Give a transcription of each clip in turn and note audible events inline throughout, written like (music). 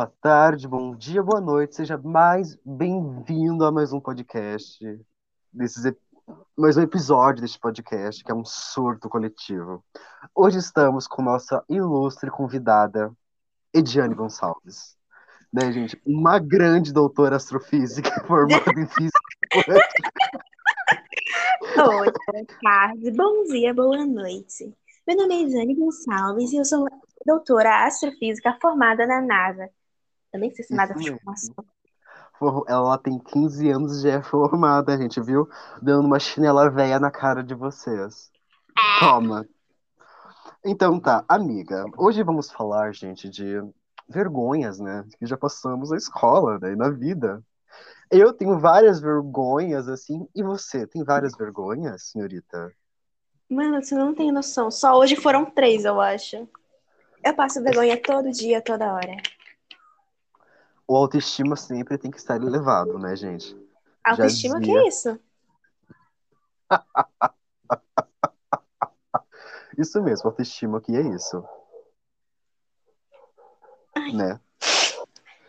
Boa tarde, bom dia, boa noite. Seja mais bem-vindo a mais um podcast, desses, mais um episódio deste podcast, que é um surto coletivo. Hoje estamos com nossa ilustre convidada, Ediane Gonçalves. Né, gente? Uma grande doutora astrofísica (laughs) formada em física. (laughs) Oi, boa tarde, bom dia, boa noite. Meu nome é Jane Gonçalves e eu sou doutora astrofísica formada na NASA. Também sei se Isso de formação. For- Ela tem 15 anos e já é formada, a gente viu? Dando uma chinela velha na cara de vocês. Toma. Então tá, amiga. Hoje vamos falar, gente, de vergonhas, né? Que já passamos na escola, né? E na vida. Eu tenho várias vergonhas, assim. E você, tem várias vergonhas, senhorita? Mano, você não tem noção. Só hoje foram três, eu acho. Eu passo vergonha todo dia, toda hora. O autoestima sempre tem que estar elevado, né, gente? Autoestima, que é isso? (laughs) Isso mesmo, autoestima, que é isso? Né?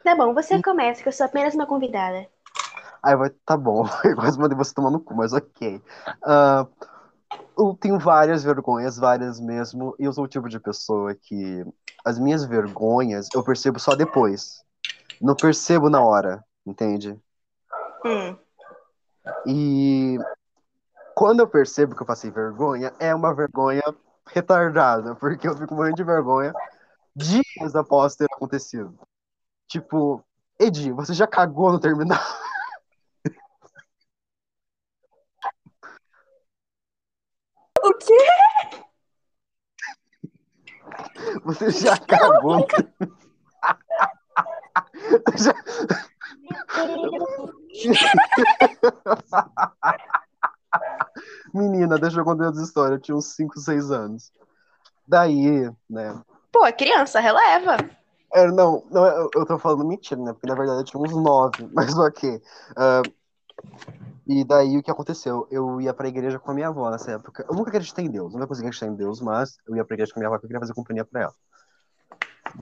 Tá bom, você começa, que eu sou apenas uma convidada. Aí vai, tá bom. (laughs) Eu quase mandei você tomar no cu, mas ok. Ah, eu tenho várias vergonhas, várias mesmo, e eu sou o tipo de pessoa que as minhas vergonhas eu percebo só depois. Não percebo na hora, entende? Hum. E quando eu percebo que eu passei vergonha, é uma vergonha retardada, porque eu fico morrendo de vergonha dias após ter acontecido. Tipo, Edi, você já cagou no terminal? (laughs) O quê? Você já cagou no (laughs) Menina, deixa eu contar essa história. Eu tinha uns 5, 6 anos. Daí, né? Pô, é criança, releva. Era, não, não, eu, eu tô falando mentira, né? Porque na verdade eu tinha uns 9, (laughs) mas ok. Ah, e daí o que aconteceu? Eu ia pra igreja com a minha avó nessa época. Eu nunca acreditei em Deus, nunca consegui acreditar em Deus, mas eu ia pra igreja com a minha avó porque eu queria fazer companhia pra ela.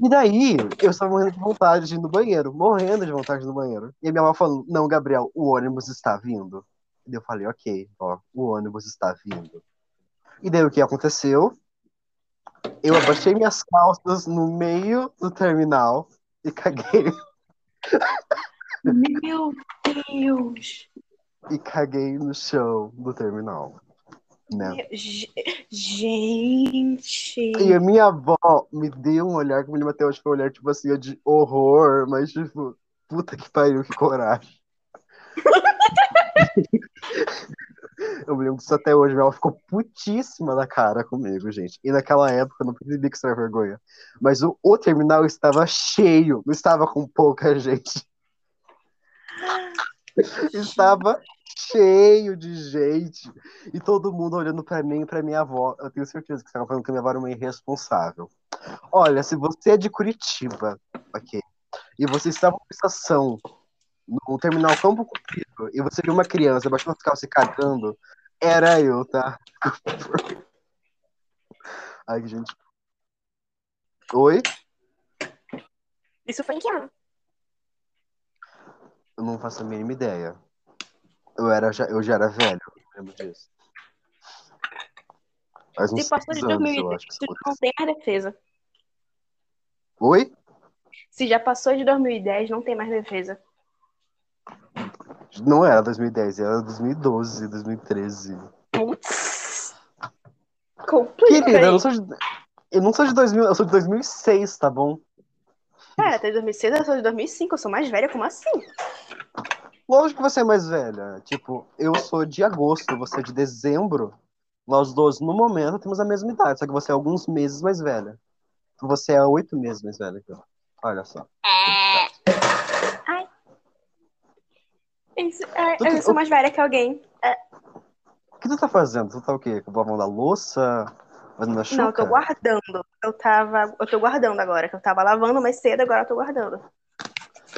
E daí eu estava morrendo de vontade de ir no banheiro, morrendo de vontade no banheiro. E a minha avó falando: Não, Gabriel, o ônibus está vindo. E eu falei: Ok, ó, o ônibus está vindo. E daí o que aconteceu? Eu abaixei minhas calças no meio do terminal e caguei, Meu Deus. e caguei no chão do terminal. Né? Meu- Ge- Gente. E a minha avó me deu um olhar que me lembro até hoje foi um olhar tipo assim, de horror, mas tipo, puta que pariu, que coragem. (laughs) Eu me lembro disso até hoje, ela ficou putíssima da cara comigo, gente. E naquela época eu não percebi que isso era vergonha. Mas o, o terminal estava cheio, não estava com pouca gente. Estava cheio de gente. E todo mundo olhando pra mim e pra minha avó. Eu tenho certeza que estavam falando que minha avó era uma irresponsável. Olha, se você é de Curitiba, ok, e você estava numa estação, no terminal Campo Comprido, e você viu uma criança baixando as calças e cagando, era eu, tá? (laughs) Ai, gente. Oi? Isso foi em que ano? Eu não faço a mínima ideia. Eu, era, já, eu já era velho, lembro disso. Faz Se passou de seis anos, 2010, eu acho que isso não tem mais defesa. Oi? Se já passou de 2010, não tem mais defesa. Não era 2010, era 2012, 2013. Putz. Querida, eu não sou de, eu não sou de 2000, eu sou de 2006, tá bom? Cara, até 2006, eu sou de 2005, eu sou mais velha, como assim? Lógico que você é mais velha. Tipo, eu sou de agosto, você é de dezembro. Nós dois, no momento, temos a mesma idade, só que você é alguns meses mais velha. Você é oito meses mais velha que eu. Olha só. Ai. Isso, é, Tu que- eu sou mais velha que alguém. O que tu tá fazendo? Tu tá o quê? Lavando a louça? Fazendo a chuca? Não, eu tô guardando. Eu tava. Eu tô guardando agora, que eu tava lavando mais cedo, agora eu tô guardando.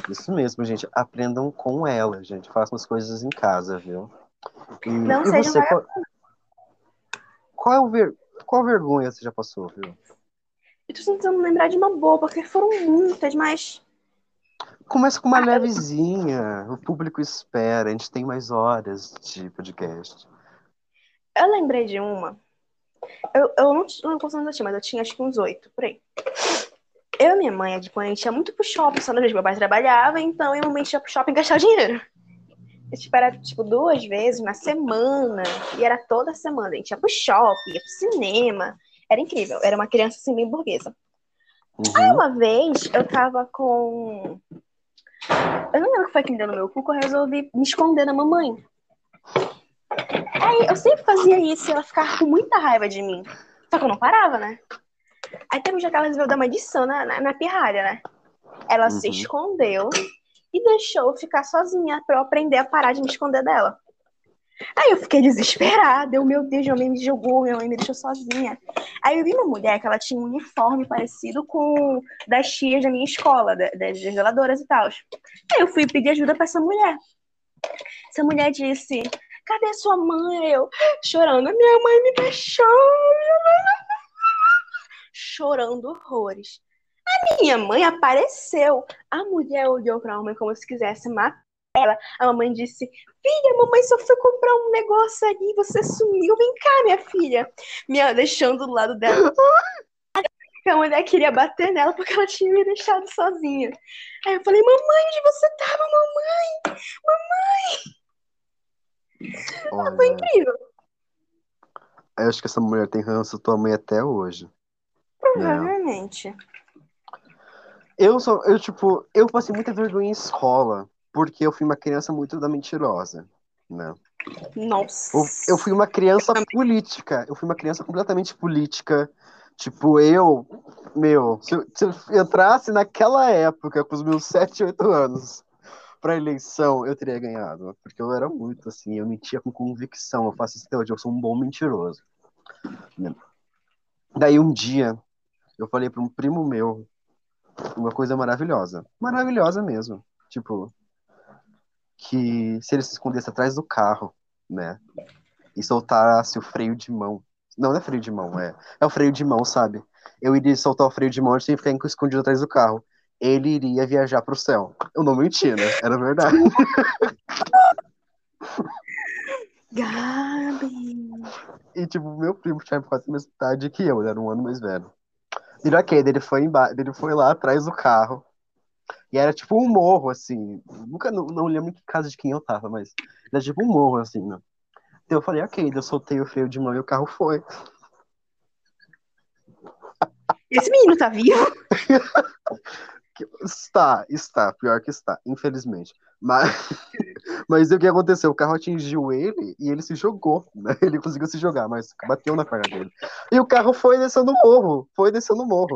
Isso mesmo, gente. Aprendam com ela, gente. Façam as coisas em casa, viu? E, Não e sejam você, qual, qual, é o ver, qual vergonha você já passou, viu? Eu tô tentando lembrar de uma boa, porque foram muitas, mas. Começa com uma levezinha. O público espera. A gente tem mais horas de podcast. Eu lembrei de uma. Eu, eu não, não consigo assistir, mas eu tinha acho que uns oito, por aí. Eu e minha mãe, tipo, a gente ia muito pro shopping, só na vez meu pai trabalhava, então eu normalmente ia pro shopping gastar dinheiro. A gente era, tipo, duas vezes na semana, e era toda semana. A gente ia pro shopping, ia pro cinema. Era incrível, era uma criança assim, bem burguesa. Uhum. Aí uma vez eu tava com. Eu não lembro o que foi que me deu no meu cu, que eu resolvi me esconder da mamãe. Aí eu sempre fazia isso e ela ficava com muita raiva de mim. Só que eu não parava, né? Aí teve um dia que ela resolveu dar uma edição na, na, na pirralha, né? Ela se Uhum. escondeu e deixou eu ficar sozinha pra eu aprender a parar de me esconder dela. Aí eu fiquei desesperada. Eu, meu Deus, minha mãe me jogou, minha mãe me deixou sozinha. Aí eu vi uma mulher que ela tinha um uniforme parecido com o das tias da minha escola, da- das zeladoras e tal. Aí eu fui pedir ajuda pra essa mulher. Essa mulher disse: Cadê sua mãe? Eu chorando, minha mãe me deixou. minha mãe me chorando horrores. A minha mãe apareceu. A mulher olhou pra mamãe como se quisesse matar ela. A mamãe disse: Filha, a mamãe só foi comprar um negócio ali, você sumiu. Vem cá, minha filha. Me deixando do lado dela. (gasps) A mulher queria bater nela porque ela tinha me deixado sozinha. Aí eu falei: Mamãe, onde você tava, mamãe? Foi Olha, incrível. eu acho que essa mulher tem ranço tua mãe até hoje. Provavelmente. Eu sou, eu, tipo, eu passei muita vergonha em escola, porque eu fui uma criança muito da mentirosa, né? Nossa. Eu, eu fui uma criança política, eu fui uma criança completamente política. Tipo, eu, meu, se eu, se eu entrasse naquela época, com os meus 7, 8 anos, pra eleição, eu teria ganhado. Porque eu era muito assim, eu mentia com convicção, eu faço isso até hoje, eu sou um bom mentiroso. né? Daí um dia, eu falei pra um primo meu uma coisa maravilhosa. Maravilhosa mesmo. Tipo, que se ele se escondesse atrás do carro, né? E soltasse o freio de mão. Não, não é freio de mão, é, é o freio de mão, sabe? Eu iria soltar o freio de mão sem ficar escondido atrás do carro. Ele iria viajar pro céu. Eu não menti, né? Era verdade. (laughs) Gabi. E, tipo, meu primo tinha quase a mesma idade que eu, ele era um ano mais velho. E ok, ele foi, ele foi lá atrás do carro. E era tipo um morro, assim. Nunca, não, não lembro em que casa de quem eu tava, mas era tipo um morro, assim, né? Então eu falei, ok, eu soltei o freio de mão e o carro foi. Esse menino tá vivo? (laughs) Está, está, pior que está, infelizmente. Mas, (laughs) mas o que aconteceu? O carro atingiu ele e ele se jogou, né? (laughs) Ele conseguiu se jogar, mas bateu na perna dele. E o carro foi descendo o morro, foi descendo o morro.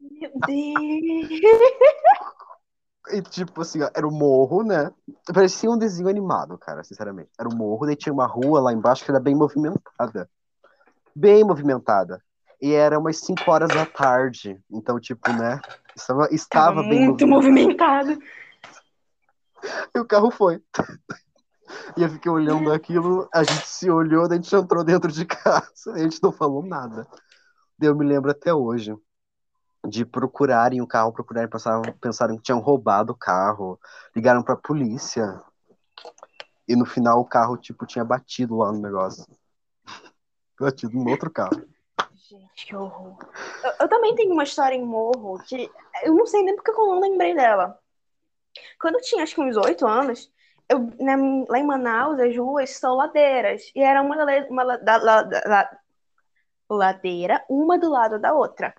Meu Deus. E tipo assim, ó, era o morro, né? Parecia um desenho animado, cara, sinceramente. Era o morro, daí tinha uma rua lá embaixo que era bem movimentada. Bem movimentada. E era umas 5 horas da tarde. Então, tipo, né? Estava, estava Tava bem muito movimentado. movimentado. (laughs) E o carro foi. E eu fiquei olhando aquilo, a gente se olhou, a gente entrou dentro de casa, a gente não falou nada. Eu me lembro até hoje de procurarem o carro, procurarem, pensaram, pensaram que tinham roubado o carro, ligaram pra polícia. E no final o carro, tipo, tinha batido lá no negócio. (laughs) Batido no outro carro. Gente, que horror. Eu, eu também tenho uma história em morro que eu não sei nem porque eu não lembrei dela. Quando eu tinha acho que uns oito anos, eu, né, lá em Manaus, as ruas são ladeiras. E era uma, uma da- la- da- la- ladeira, uma do lado da outra.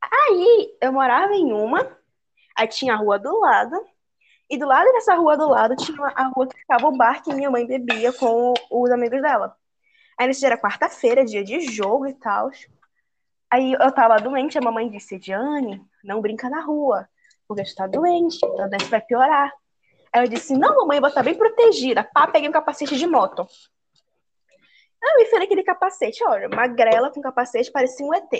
Aí eu morava em uma, aí tinha a rua do lado, e do lado dessa rua do lado tinha a rua que ficava o bar que minha mãe bebia com os amigos dela. Aí nesse dia era quarta-feira, dia de jogo e tal. Aí eu tava doente, a mamãe disse, Diane, não brinca na rua, porque você tá doente, a doença vai piorar. Aí eu disse, não, mamãe, eu vou estar bem protegida. Pá, peguei um capacete de moto. Aí eu me naquele capacete, olha, magrela com capacete, parecia um ET.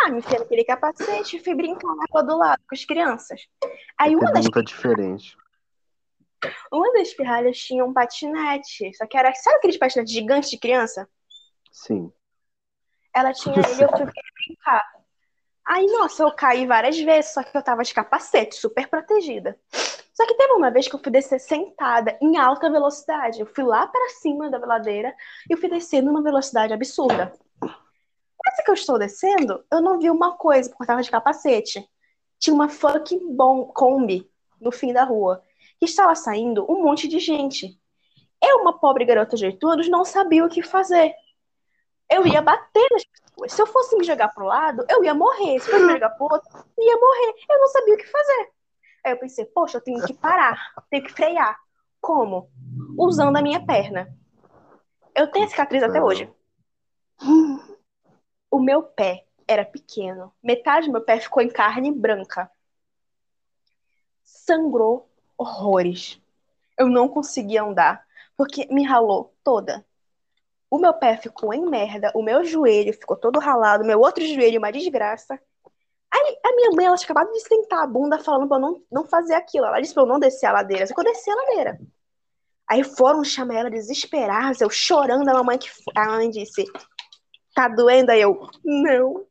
Ah, me enfiei naquele capacete e fui brincar na rua do lado com as crianças. Aí uma das, Pergunta diferente. uma das pirralhas tinha um patinete, só que era, sabe aqueles patinetes gigantes de criança? Sim. Ela tinha (laughs) ele, eu fui brincar. Aí, nossa, eu caí várias vezes, só que eu tava de capacete, super protegida. Só que teve uma vez que eu fui descer sentada em alta velocidade. Eu fui lá para cima da ladeira e eu fui descendo numa velocidade absurda. Essa que eu estou descendo, eu não vi uma coisa, porque eu tava de capacete. Tinha uma fucking bom Kombi no fim da rua. Que estava saindo um monte de gente. Eu, uma pobre garota de oito anos, não sabia o que fazer. Eu ia bater nas pessoas. Se eu fosse me jogar pro lado, eu ia morrer. Se eu fosse me jogar pro outro, eu ia morrer. Eu não sabia o que fazer. Aí eu pensei, poxa, eu tenho que parar, tenho que frear. Como? Usando a minha perna. Eu tenho a cicatriz até hoje. O meu pé era pequeno. Metade do meu pé ficou em carne branca. Sangrou horrores. Eu não conseguia andar, porque me ralou toda. O meu pé ficou em merda, o meu joelho ficou todo ralado, meu outro joelho uma desgraça. Aí a minha mãe, ela tinha acabado de sentar a bunda falando pra eu não, não fazer aquilo. Ela disse pra eu não descer a ladeira. Só que eu desci a ladeira. Aí foram chamar ela desesperada, eu chorando, a mamãe que a mãe disse: Tá doendo? Aí eu, não,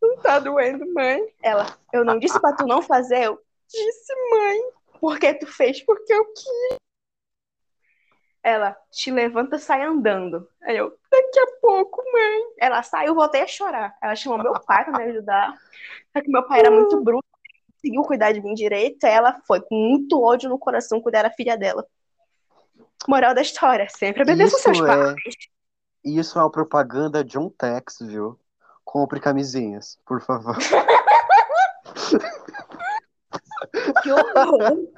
não tá doendo, mãe. Ela, eu não disse pra tu não fazer, eu disse, mãe, porque tu fez porque eu quis. Ela, te levanta, sai andando. Aí eu, daqui a pouco, mãe. Ela saiu, voltei a chorar. Ela chamou meu pai pra me ajudar. Só que meu pai era muito bruto, não conseguiu cuidar de mim direito. Ela foi com muito ódio no coração cuidar da filha dela. Moral da história, sempre obedeça seus é- pais. Isso é uma propaganda de um Tex, viu? Compre camisinhas, por favor. (laughs) Que horror.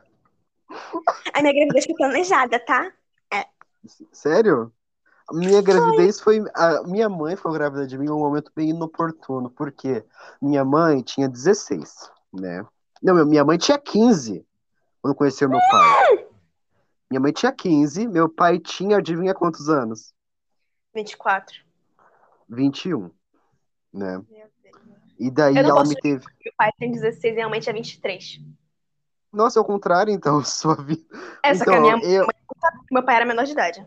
A minha gravidez foi planejada, tá? Sério? A minha gravidez foi. A minha mãe foi grávida de mim em um momento bem inoportuno, porque minha mãe tinha 16, né? Não, minha mãe tinha 15 quando conheceu meu pai. Minha mãe tinha 15, meu pai tinha, adivinha quantos anos? 24. 21, né? Meu Deus. E daí ela me teve. Meu pai tem 16 e mãe tinha 23. Nossa, é o contrário, então, (laughs) sua vida. Essa que a Então, minha eu, meu pai era menor de idade.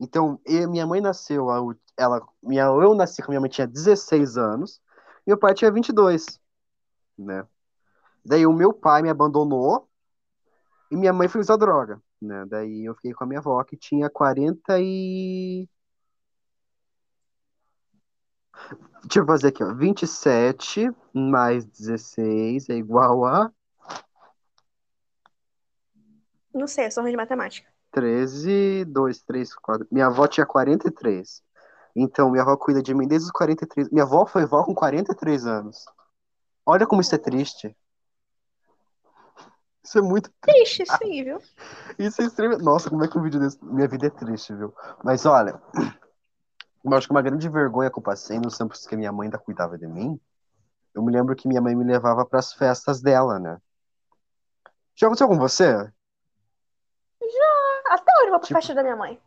Então, eu- minha mãe nasceu, ela, minha, eu nasci quando minha mãe tinha 16 anos, e meu pai tinha 22, né? Daí o meu pai me abandonou e minha mãe foi usar droga, né? Daí eu fiquei com a minha avó que tinha 40 e... Deixa eu fazer aqui, ó. 27 mais 16 é igual a Não sei, eu sou ruim de matemática. 13, 2, 3, 4. Minha avó tinha 43. Então, minha avó cuida de mim desde os 43. Minha avó foi vó com 43 anos. Olha como isso é triste. Isso é muito. Triste, sim, viu? Isso é extremamente. Nossa, como é que um vídeo desse. Minha vida é triste, viu? Mas olha, (clears throat) eu acho que uma grande vergonha que eu passei nos tempos que minha mãe ainda cuidava de mim. Eu me lembro que minha mãe me levava para as festas dela, né? Já aconteceu com você? Eu vou pro Tipo- festa da minha mãe.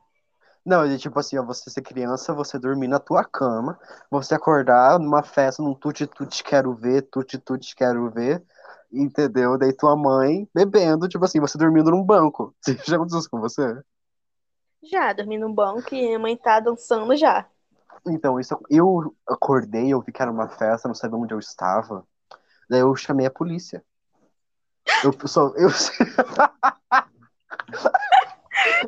Não, é tipo assim, ó, você ser criança, você dormir na tua cama, você acordar numa festa, num tuti-tuti quero ver, tuti-tuti quero ver, entendeu? Daí tua mãe bebendo, tipo assim, você dormindo num banco. (laughs) Já aconteceu isso com você? Já, dormi num banco e minha mãe tá dançando já. Então, isso, eu acordei, eu vi que era uma festa, não sabia onde eu estava, daí eu chamei a polícia. Eu só, eu, (laughs) (laughs)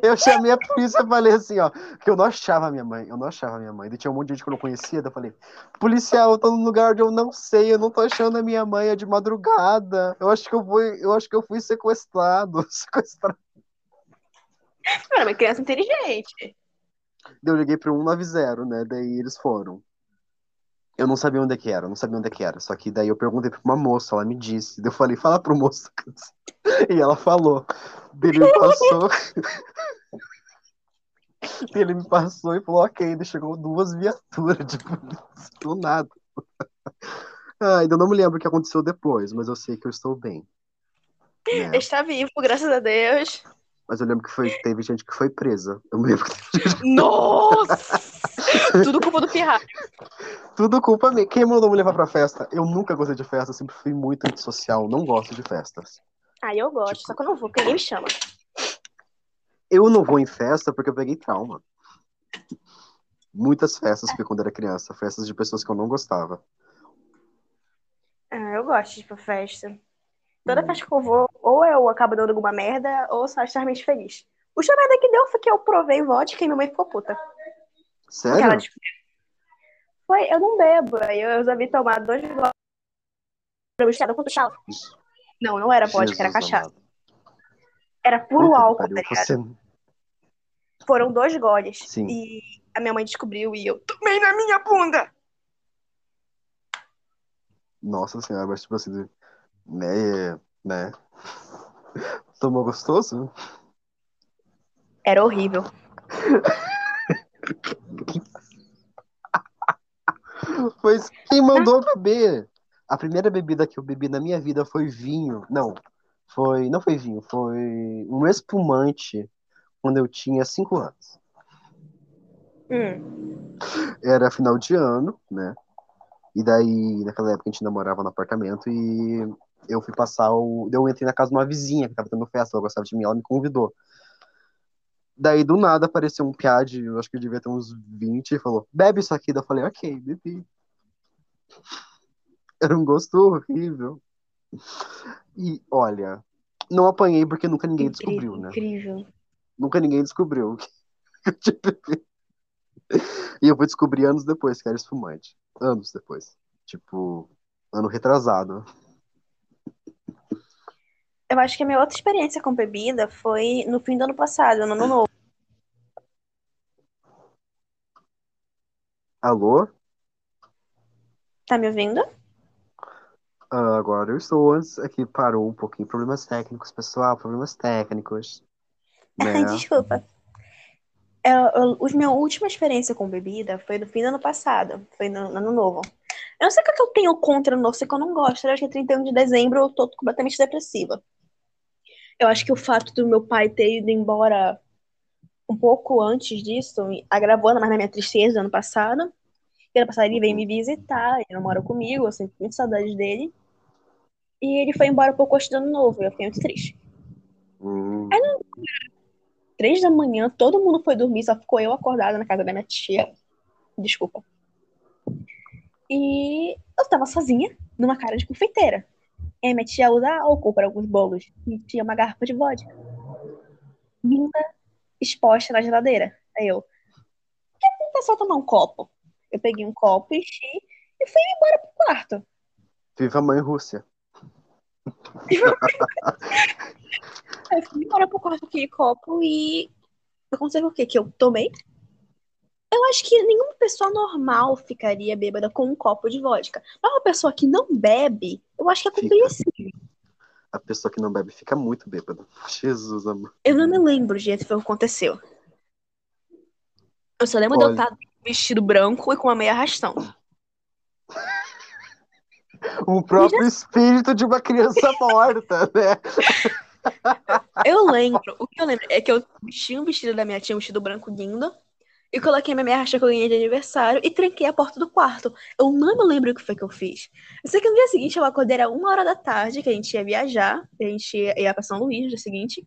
eu chamei a polícia e falei assim, ó, que eu não achava a minha mãe, eu não achava a minha mãe. Daí tinha um monte de gente que eu não conhecia, daí eu falei, policial, eu tô num lugar onde eu não sei, eu não tô achando a minha mãe, é de madrugada. Eu acho que eu fui, eu acho que eu fui sequestrado, (laughs) sequestrado. Era uma criança inteligente. Eu liguei pro 190, né? Daí eles foram. Eu não sabia onde é que era, eu não sabia onde é que era. Só que daí eu perguntei pra uma moça, ela me disse. Eu falei, fala pro moço. (laughs) E ela falou. Ele me passou. (laughs) Ele me passou e falou, ok. Daí chegou duas viaturas de (laughs) polícia, do nada. Ah, ainda não me lembro o que aconteceu depois, mas eu sei que eu estou bem. né? Está vivo, graças a Deus. Mas eu lembro que foi, teve gente que foi presa. Eu me lembro que teve gente... Nossa! (laughs) Tudo culpa do pirralho. Tudo culpa minha. Quem mandou me levar pra festa? Eu nunca gostei de festa, sempre fui muito antissocial, não gosto de festas. Ah, eu gosto, só que eu não vou, porque ninguém me chama. Eu não vou em festa porque eu peguei trauma. Muitas festas fui quando era criança, festas de pessoas que eu não gostava. Ah, eu gosto de ir pra festa. Toda festa que eu vou, ou eu acabo dando alguma merda, ou só extremamente feliz. O última merda que deu foi que eu provei vodka e minha mãe ficou puta. Porque ela Sério? descobriu. Foi, eu não bebo. Aí eu resolvi tomar dois goles misturado com. Não, não era vodka, era cachaça. Era puro Puta álcool, pariu, tá ligado? você- Foram dois goles. Sim. E a minha mãe descobriu e eu tomei na minha bunda. Nossa senhora, mas tipo assim, né? né? (laughs) Tomou gostoso? Era horrível. (laughs) (laughs) Pois quem mandou beber? A primeira bebida que eu bebi na minha vida foi vinho. Não, foi. Não foi vinho, foi um espumante quando eu tinha 5 anos. Hum. Era final de ano, né? E daí, naquela época, a gente namorava no apartamento e eu fui passar o. Eu entrei na casa de uma vizinha que tava tendo festa, ela gostava de mim, ela me convidou. Daí, do nada, apareceu um piade, eu acho que eu devia ter uns 20, e falou: bebe isso aqui. Daí eu falei: ok, bebi. Era um gosto horrível. E olha, não apanhei porque nunca ninguém descobriu, né? Incrível. Nunca ninguém descobriu que (laughs) eu tinha bebido. E eu fui descobrir anos depois que era espumante. Anos depois. Tipo, ano retrasado. Eu acho que a minha outra experiência com bebida foi no fim do ano passado, no ano novo. Alô? Tá me ouvindo? Ah, agora eu estou. Antes aqui parou um pouquinho. Problemas técnicos, pessoal. Problemas técnicos. (laughs) Né? Desculpa. Eu, eu, a minha última experiência com bebida foi no fim do ano passado. Foi no, no ano novo. Eu não sei o que, é que eu tenho contra o novo, sei que eu não gosto. Eu acho que 31 de dezembro eu tô completamente depressiva. Eu acho que o fato do meu pai ter ido embora um pouco antes disso agravou mais na minha tristeza ano passado. E ano passado ele veio me visitar, ele não mora comigo, eu sinto muito saudade dele. E ele foi embora um pouco antes do ano novo, eu fiquei muito triste. Hum, Três da manhã, todo mundo foi dormir, só ficou eu acordada na casa da minha tia. Desculpa. E eu tava sozinha, numa cara de confeiteira. E aí minha tia usa álcool para alguns bolos. E tinha uma garrafa de vodka. Linda, exposta na geladeira. Aí eu, por que não só tomar um copo? Eu peguei um copo, enchi e fui embora pro quarto. viva a mãe Rússia. Aí (laughs) eu fui embora pro quarto aquele copo e eu consigo o quê? Que eu tomei? Eu acho que nenhuma pessoa normal ficaria bêbada com um copo de vodka. Mas uma pessoa que não bebe, eu acho que é compreensível. A pessoa que não bebe fica muito bêbada. (laughs) Jesus, amor. Eu não me lembro o jeito que aconteceu. Eu só lembro de eu Olha. estar vestido branco e com uma meia arrastão. O (laughs) próprio espírito de uma criança (laughs) morta, né? Eu lembro, o que eu lembro é que eu vesti um vestido da minha tia, um vestido branco lindo, e coloquei minha meia arrastão que eu ganhei de aniversário e tranquei a porta do quarto. Eu não me lembro o que foi que eu fiz. Eu sei que no dia seguinte eu acordei, era uma hora da tarde, que a gente ia viajar, a gente ia, ia pra São Luís no dia seguinte.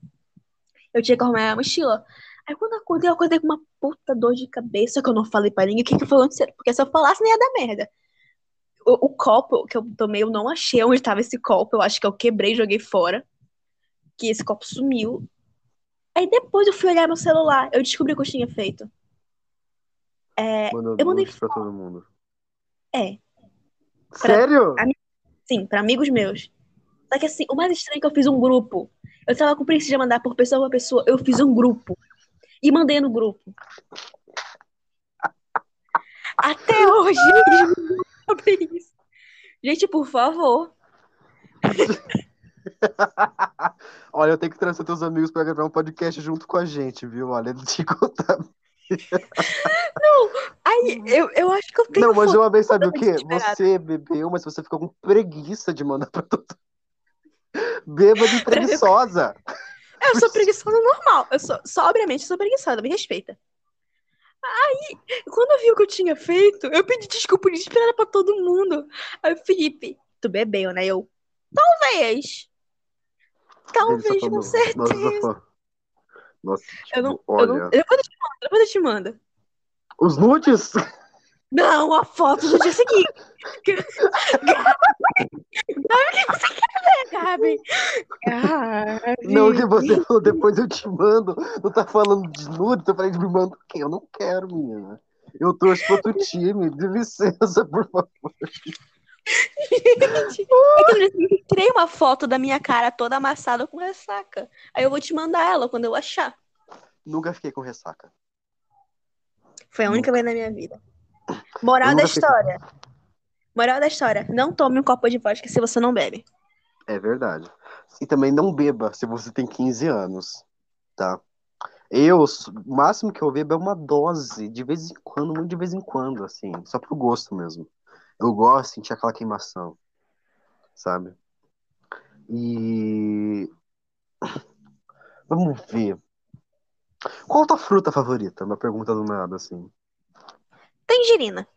Eu tinha que arrumar a mochila. Aí quando eu acordei, eu acordei com uma puta dor de cabeça que eu não falei pra ninguém o que que foi acontecendo. Porque se eu falasse, nem ia dar merda. O, o copo que eu tomei, eu não achei onde estava esse copo. Eu acho que eu quebrei e joguei fora. Que esse copo sumiu. Aí depois eu fui olhar meu celular. Eu descobri o que eu tinha feito. Mandando eu mandei pra todo mundo. É, Sério? sim, pra amigos meus. Só que assim, o mais estranho é que eu fiz um grupo. Eu tava com preguiça de mandar por pessoa por pessoa. Eu fiz um grupo. E mandei no grupo. Até hoje, eles isso. Gente, por favor. (laughs) Olha, eu tenho que trazer teus amigos pra gravar um podcast junto com a gente, viu? Olha, te contar. (laughs) Aí, eu, eu acho que eu tenho Não, mas uma vez, sabe o quê? Você bebeu, mas você ficou com preguiça de mandar pra todo Bêbada e (laughs) preguiçosa. Eu sou preguiçosa normal. Eu sou, sobriamente, sou preguiçosa, me respeita. Aí, quando eu vi o que eu tinha feito, eu pedi desculpa desesperada pra todo mundo. Aí, Felipe, tu bebeu, né? Eu, talvez. Talvez, com certeza. Nossa, tipo, Eu não, eu olha. não, depois eu te mando, depois eu te mando. Os nudes? Não, a foto do dia seguinte. Ah, Não, que você falou, depois eu te mando. Não tá falando de nude, eu falei de me manda o quê? Eu não quero, menina. Eu torço pro outro time, de licença, por favor. (laughs) É que eu tirei uma foto da minha cara toda amassada com ressaca. Aí eu vou te mandar ela quando eu achar. Nunca fiquei com ressaca. Foi a única vez na minha vida. Moral da nunca fiquei- história. Moral da história. Não tome um copo de vodka se você não bebe. É verdade. E também não beba se você tem 15 anos, tá? Eu, o máximo que eu bebo é uma dose, de vez em quando, muito de vez em quando, assim, só pro gosto mesmo. Eu gosto de sentir aquela queimação, sabe? E. (clears throat) Vamos ver. Qual a tua fruta favorita? Uma pergunta do nada, assim. Tangerina.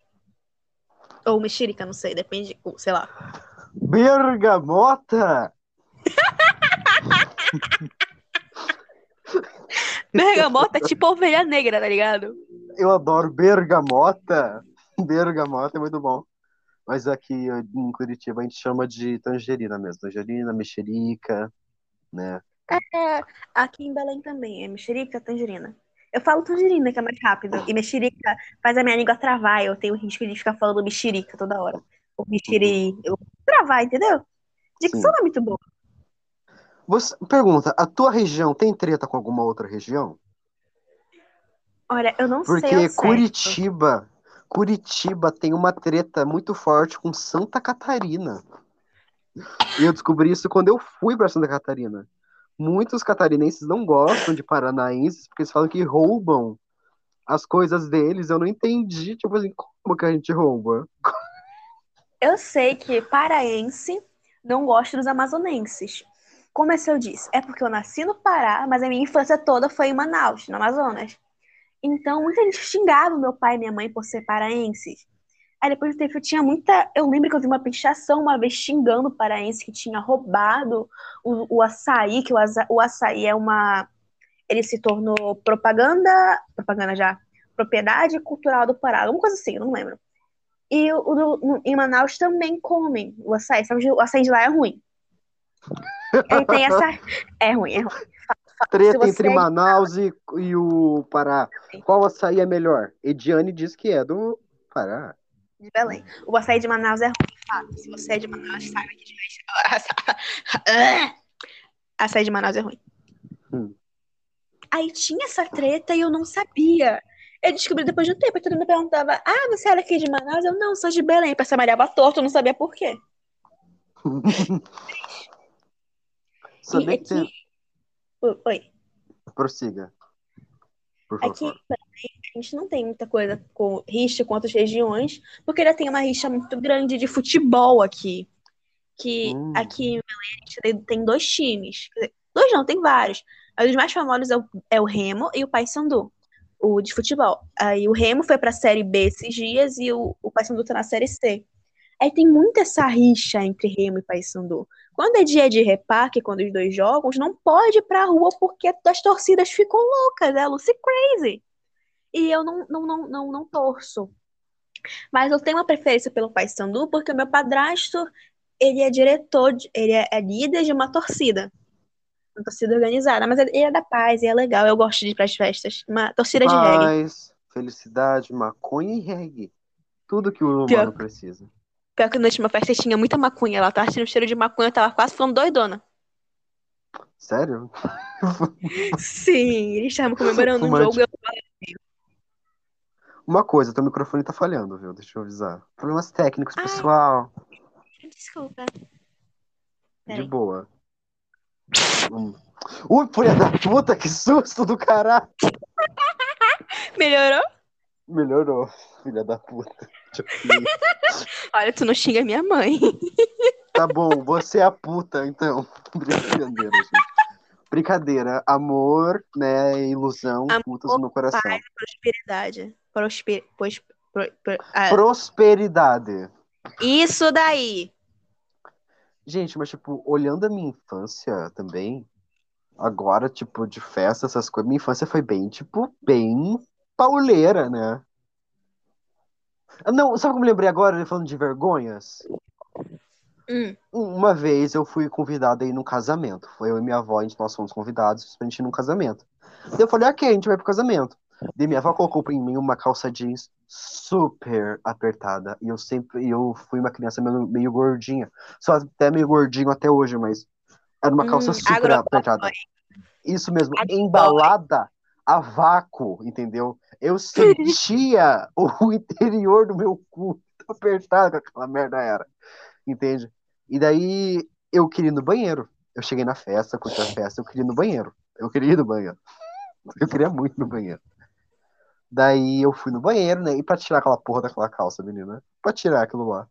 Ou mexerica, não sei, depende, sei lá. Bergamota! (laughs) Bergamota é tipo ovelha negra, tá ligado? Eu adoro bergamota. Bergamota é muito bom. Mas aqui em Curitiba a gente chama de tangerina mesmo. Tangerina, mexerica, né? É, aqui em Belém também, é mexerica, tangerina. Eu falo tangerina, que é mais rápido. E mexerica faz a minha língua travar. Eu tenho risco de ficar falando mexerica toda hora. Ou mexeri... Eu travar, entendeu? Dicção não é muito boa. Você pergunta, a tua região tem treta com alguma outra região? Olha, eu não sei Porque ao certo. Curitiba, Curitiba tem uma treta muito forte com Santa Catarina. E eu descobri isso quando eu fui para Santa Catarina. Muitos catarinenses não gostam de paranaenses porque eles falam que roubam as coisas deles. Eu não entendi, tipo assim, como que a gente rouba? Eu sei que paraense não gosta dos amazonenses. Como é que eu disse? É porque eu nasci no Pará, mas a minha infância toda foi em Manaus, no Amazonas. Então, muita gente xingava meu pai e minha mãe por ser paraenses. Aí depois do tempo eu tinha muita. Eu lembro que eu vi uma pichação uma vez xingando o paraense que tinha roubado o, o açaí, que o, aza- o açaí é uma. Ele se tornou propaganda. Propaganda já. Propriedade cultural do Pará, alguma coisa assim, eu não lembro. E o, o em Manaus também comem o açaí, só que o açaí de lá é ruim. (laughs) Ele tem essa. É ruim, é ruim. Treta você entre é Manaus e, e o Pará. Qual açaí é melhor? Ediane diz que é do Pará. De Belém. O açaí de Manaus é ruim, fato. Se você é de Manaus, saiba que de (laughs) Açaí de Manaus é ruim. Hum. Aí tinha essa treta e eu não sabia. Eu descobri depois de um tempo, todo mundo perguntava: Ah, você era aqui de Manaus? Eu não, sou de Belém. Pra Maria torto, eu não sabia por quê. (laughs) Sabia E que. Oi. Prossiga. Por Aqui a gente não tem muita coisa com rixa com outras regiões, porque ainda tem uma rixa muito grande de futebol aqui. Que Hum. aqui em Belém a gente tem- dois times. Dois não, tem vários. Aí Os mais famosos é o, é o Remo e o Paysandu, o de futebol. Aí o Remo foi pra Série B esses dias e o, o Paysandu tá na Série C. Aí tem muita essa rixa entre Remo e Paysandu. Quando é dia de reparque, quando os dois jogam, não pode ir pra rua porque as torcidas ficam loucas, é Lucy Crazy. E eu não, não, não, não, não torço. Mas eu tenho uma preferência pelo Paysandu porque o meu padrasto, ele é diretor, de- ele é, é líder de uma torcida. Uma torcida organizada. Mas ele é da paz e é legal. Eu gosto de ir pras festas. Uma torcida de reggae. Paz, felicidade, maconha e reggae. Tudo que o humano Pior. precisa. Pior que na última festa tinha muita maconha. Ela tava sentindo cheiro de maconha, eu tava quase ficando doidona. Sério? (laughs) Sim, eles estavam comemorando um Fumante. jogo. Eu... Uma coisa, teu microfone tá falhando, viu? Deixa eu avisar. Problemas técnicos, Ai. pessoal. Desculpa. De Peraí. boa. Hum. Ui, filha da puta, que susto do caralho. (laughs) Melhorou? Melhorou, filha da puta. (laughs) Olha, tu não xinga minha mãe. (laughs) Tá bom, você é a puta, então. (laughs) Brincadeira, gente. Brincadeira. Amor, né? Ilusão, Amor, putas no meu coração. paz. Prosperidade. Prosper... Pros... pro- pro- ah, Prosperidade. Isso daí. Gente, mas, tipo, olhando a minha infância também, agora, tipo, de festa, essas coisas, minha infância foi bem, tipo, bem pauleira, né? Ah, Não, sabe como eu me lembrei agora, falando de vergonhas? Hum. Uma vez eu fui convidado aí num casamento. Foi eu e minha avó, a gente, nós fomos convidados pra gente ir num casamento. Daí eu falei, ok, a gente vai pro casamento. Daí minha avó colocou em mim uma calça jeans super apertada. E eu sempre, eu fui uma criança meio, meio gordinha. Só até meio gordinho até hoje, mas era uma calça Hum, super apertada. Isso mesmo, embalada a vácuo, entendeu? Eu sentia (laughs) o interior do meu cu (laughs) apertado que aquela merda era, entende? E daí eu queria ir no banheiro. Eu cheguei na festa, curti a festa, eu queria ir no banheiro. Eu queria ir no banheiro. (laughs) Eu queria muito ir no banheiro. Daí eu fui no banheiro, né? E pra tirar aquela porra daquela calça, menina. Pra tirar aquilo lá.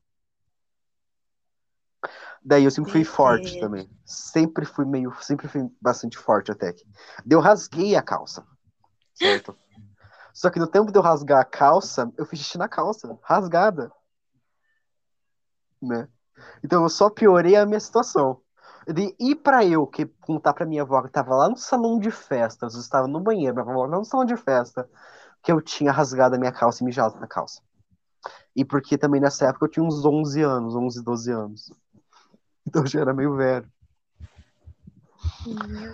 Daí eu sempre fui forte também. Sempre fui meio. Sempre fui bastante forte até que. Daí eu rasguei a calça. Certo? Só que no tempo de eu rasgar a calça, eu fiz xixi na calça. Rasgada. Né? Então eu só piorei a minha situação. De ir pra eu que contar pra minha avó que tava lá no salão de festas, eu estava no banheiro, minha avó lá no salão de festa, que eu tinha rasgado a minha calça e mijado na calça. E porque também nessa época eu tinha uns 11 anos, 11, 12 anos. Então eu já era meio velho. Meu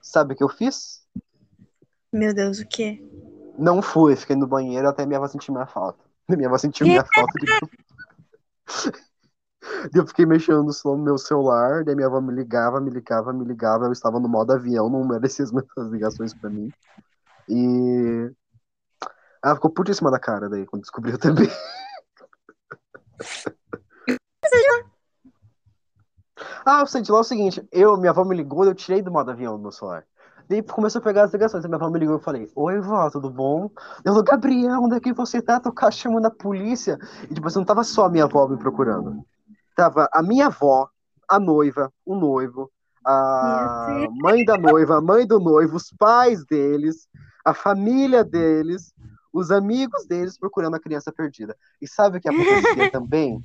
Sabe o que eu fiz? Meu Deus, o quê? Não fui, fiquei no banheiro até minha avó sentir minha falta. (laughs) Minha avó sentiu minha falta. Daí (laughs) eu fiquei mexendo no meu celular, daí minha avó me ligava, me ligava, me ligava, eu estava no modo avião, não merecia as (laughs) minhas ligações pra mim. E ela ficou putíssima da cara daí, quando descobriu também. ah, eu de lá o seguinte, eu, minha avó me ligou, eu tirei do modo avião do meu celular. Daí começou a pegar as ligações, a minha avó me ligou e eu falei, Oi, vó, tudo bom? Eu falei, Gabriel, onde é que você tá? Tô chamando a polícia. E tipo assim, não tava só a minha avó me procurando. Tava a minha avó, a noiva, o noivo, a mãe da noiva, a mãe do noivo, os pais deles, a família deles, os amigos deles procurando a criança perdida. E sabe o que (laughs) acontecia também?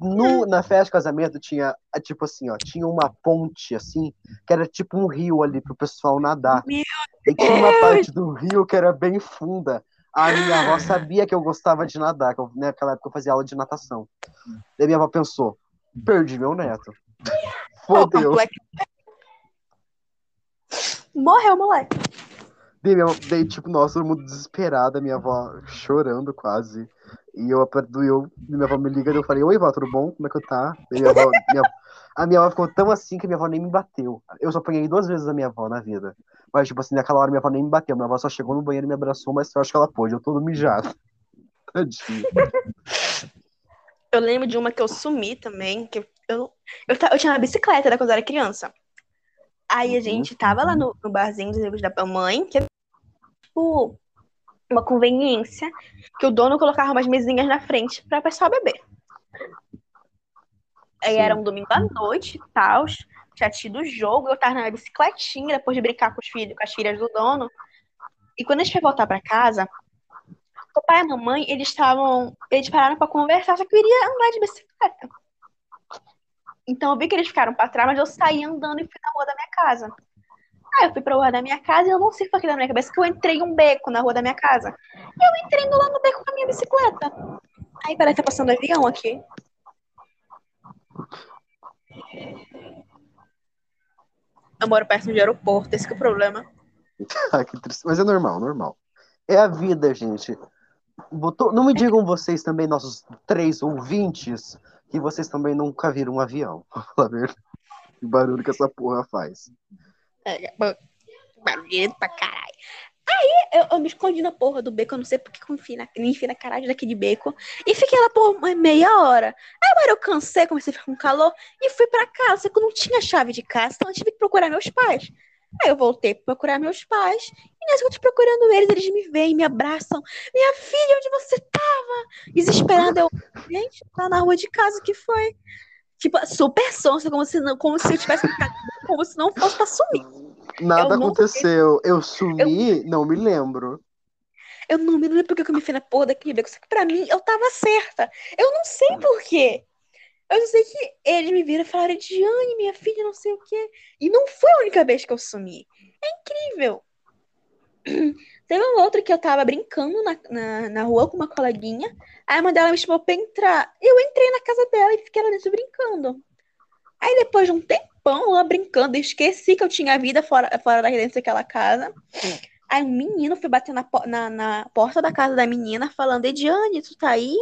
No, na festa de casamento tinha, ah, tipo assim, ó, tinha uma ponte, assim, que era tipo um rio ali pro pessoal nadar. Meu E tinha uma parte do rio que era bem funda. A minha avó sabia que eu gostava de nadar, que eu, naquela época eu fazia aula de natação. Daí minha avó pensou, perdi meu neto. Fodeu. Morreu, moleque. Daí, minha, daí, tipo, nossa, todo mundo desesperado, a minha avó chorando quase. E eu, eu minha avó me liga, eu falei, oi, vó, tudo bom? Como é que eu tá? Minha avó, minha, a minha avó ficou tão assim que minha avó nem me bateu. Eu só apanhei duas vezes a minha avó na vida. Mas, tipo assim, naquela hora minha avó nem me bateu. Minha avó só chegou no banheiro e me abraçou, mas eu acho que ela pôde. Eu todo mijado. (laughs) Tadinho. Eu lembro de uma que eu sumi também, que eu, eu, eu, tinha uma bicicleta né, quando eu era criança. Aí a Uhum. gente tava lá no, no barzinho dos livros da mamãe, que é tipo uma conveniência, que o dono colocava umas mesinhas na frente pra pessoal beber. Aí era um domingo à noite e tal, tinha tido jogo, eu tava na bicicletinha, depois de brincar com, os filhos, com as filhas do dono. E quando a gente foi voltar pra casa, o pai e a mamãe, eles estavam. Eles pararam pra conversar, só que eu iria andar de bicicleta. Então eu vi que eles ficaram pra trás, mas eu saí andando e fui na rua da minha casa. Aí eu fui pra rua da minha casa e eu não sei o que foi na minha cabeça que eu entrei em um beco na rua da minha casa. E eu entrei lá no beco com a minha bicicleta. Aí parece que tá passando avião aqui. Eu moro perto de aeroporto, esse que é o problema. (laughs) Ah, que triste. Mas é normal, normal. É a vida, gente. Botou... Não me digam vocês também, nossos três ouvintes, que vocês também nunca viram um avião. (laughs) O barulho que essa porra faz. Ba- barulhento pra caralho. Aí eu, eu me escondi na porra do beco, eu não sei porque que eu enfiei na, me enfiei na caralho daquele beco. E fiquei lá por meia hora. Aí agora eu cansei, comecei a ficar com calor e fui pra casa. Só que eu não tinha chave de casa, então eu tive que procurar meus pais. Aí eu voltei pra procurar meus pais. E nessa que eu tô procurando eles, eles me veem, me abraçam. Minha filha, onde você tava? Desesperada, eu. Gente, tá na rua de casa, que foi? Tipo, super sonsa, como se, não, como se eu tivesse ficado, como se não fosse pra sumir. Nada Eu aconteceu. Eu sumi, não me lembro. Eu não me lembro porque que eu me fiz na porra daquele beco. Só que pra mim, eu tava certa. Eu não sei por quê. Eu sei que eles me viram e falaram, Diane, minha filha, não sei o quê. E não foi a única vez que eu sumi. É incrível. (clears throat) Teve um outro que eu tava brincando na, na, na rua com uma coleguinha. Aí a mãe dela me chamou pra entrar. Eu entrei na casa dela e fiquei lá dentro brincando. Aí depois de um tempão lá brincando, esqueci que eu tinha vida fora, fora da dentro daquela casa. Aí um menino foi bater na, na, na porta da casa da menina, falando, Ediane, tu tá aí?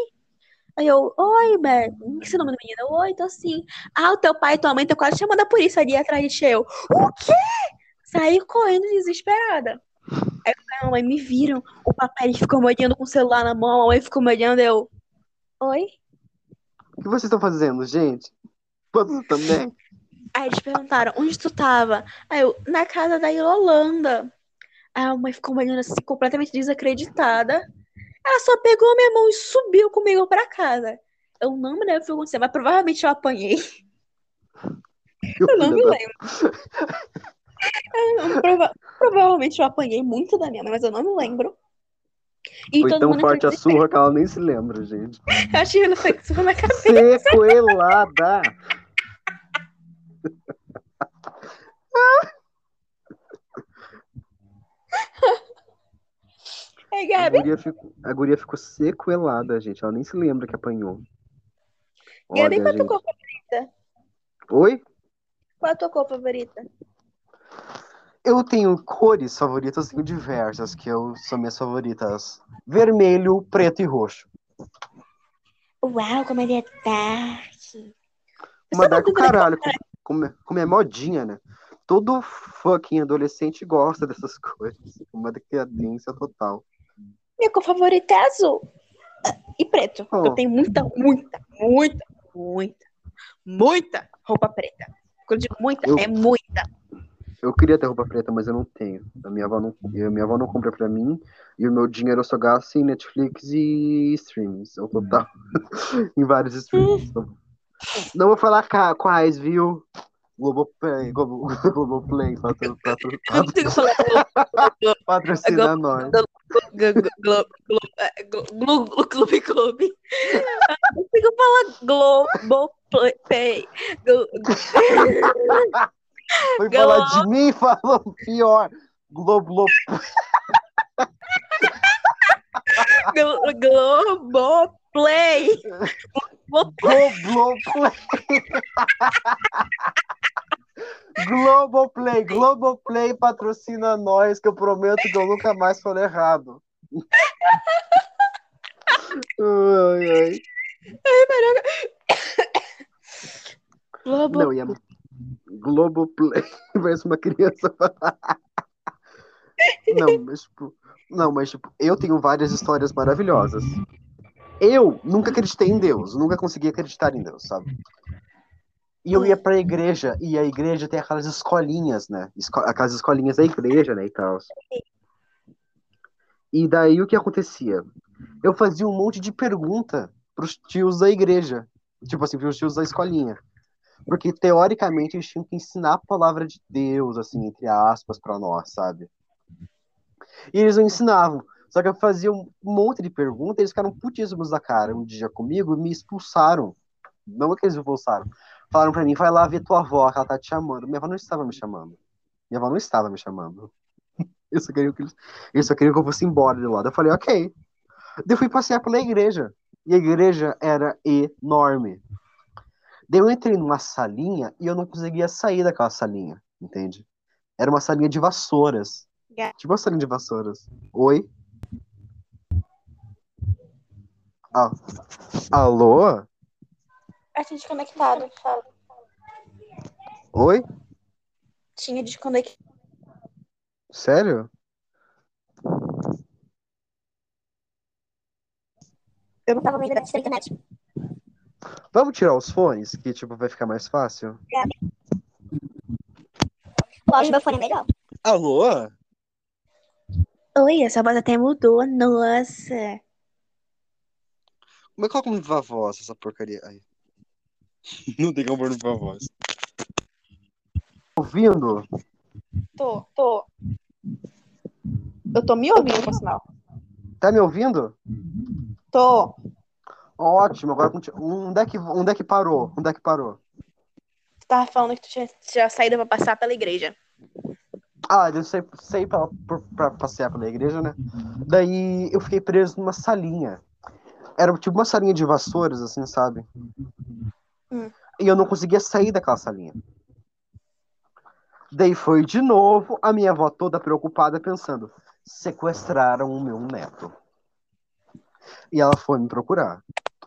Aí eu, oi, Beto, o que é o nome da menina? Oi, tô assim. Ah, o teu pai e tua mãe estão quase chamando a polícia ali atrás de ti. Eu, o quê? Saí correndo desesperada. Aí a mãe me viram, o papai ficou me olhando com o celular na mão, a mãe ficou me olhando, eu, oi? O que vocês estão fazendo, gente? Você também? Aí eles perguntaram, onde tu tava? Aí eu, na casa da Yolanda. Aí a mãe ficou olhando assim, completamente desacreditada. Ela só pegou minha mão e subiu comigo pra casa. Eu não me lembro o que aconteceu, mas provavelmente eu apanhei. Eu não me lembro. Eu, prova provavelmente eu apanhei muito da minha mãe, mas eu não me lembro. E foi tão forte a surra que ela nem se lembra, gente. Eu achei que não foi surra na cabeça. Sequelada! Gabi. A guria, ficou, a guria ficou sequelada, gente. Ela nem se lembra que apanhou. Gabi, qual a tua cor favorita? Oi? Qual a tua cor favorita? Eu tenho cores favoritas, diversas, que eu, são minhas favoritas. Vermelho, preto e roxo. Uau, como ele é dark. Uma dark caralho, como, como é modinha, né? Todo fucking adolescente gosta dessas (laughs) coisas. Uma decadência total. Minha cor favorita é azul. E preto. Oh. Eu tenho muita, muita, muita, muita, muita roupa preta. Quando eu digo muita, eu... é muita. Eu queria ter roupa preta, mas eu não tenho. A minha avó não, a minha avó não compra pra mim. E o meu dinheiro eu só gasto em Netflix e streams. O total. (laughs) em vários streams. Não vou falar quais, viu? Globoplay, Globo, (laughs) Globoplay, patro, patro, patro, patrocina nós. Clube Clube. Não consigo falar Globoplay. Foi falar de mim falou pior. Globo. Globoplay. Globoplay. (laughs) Globoplay, Globoplay patrocina nós, que eu prometo que eu nunca mais falei errado. (laughs) ai, ai. Globo... Não, ia... Globoplay (laughs) parece uma criança. não, mas tipo, não, mas tipo, eu tenho várias histórias maravilhosas. Eu nunca acreditei em Deus, nunca consegui acreditar em Deus, sabe? E eu ia pra igreja, e a igreja tem aquelas escolinhas, né? Aquelas escolinhas da igreja, né, e tal. E daí o que acontecia? Eu fazia um monte de pergunta pros tios da igreja. Tipo assim, pros tios da escolinha. Porque, teoricamente, eles tinham que ensinar a palavra de Deus, assim, entre aspas, para nós, sabe? E eles não ensinavam. Só que eu fazia um monte de perguntas, eles ficaram putíssimos da cara um dia comigo e me expulsaram. Não é que eles me expulsaram. Falaram pra mim, vai lá ver tua avó, que ela tá te chamando. Minha avó não estava me chamando. Minha avó não estava me chamando. (laughs) Eu só queria que, eles, eles só queriam que eu fosse embora de lá. Eu falei, ok. Daí eu fui passear pela igreja. E a igreja era enorme. Daí eu entrei numa salinha e eu não conseguia sair daquela salinha, entende? Era uma salinha de vassouras. Yeah. Tipo uma salinha de vassouras. Oi? Ah. Alô? A tinha desconectado, fala. Oi? Tinha desconectado. Sério? Eu não tava vendo a internet. Vamos tirar os fones, que tipo vai ficar mais fácil? Lógico, meu fone é melhor. Alô? Oi, essa voz até mudou, nossa. Como é que eu como a voz, essa porcaria? Ai. (laughs) Não tem como pôr no voz. Ouvindo? Tô, tô. Eu tô me ouvindo, por sinal. Tá me ouvindo? Tô. Ótimo, agora onde é que, onde é que parou? Onde é que parou? Tu tava falando que tu tinha, tinha saído pra passar pela igreja. Ah, eu saí, saí pra, pra, pra passear pela igreja, né? Daí eu fiquei preso numa salinha. Era tipo uma salinha de vassouras, assim, sabe? Hum. E eu não conseguia sair daquela salinha. Daí foi de novo a minha avó toda preocupada, pensando: sequestraram o meu neto. E ela foi me procurar.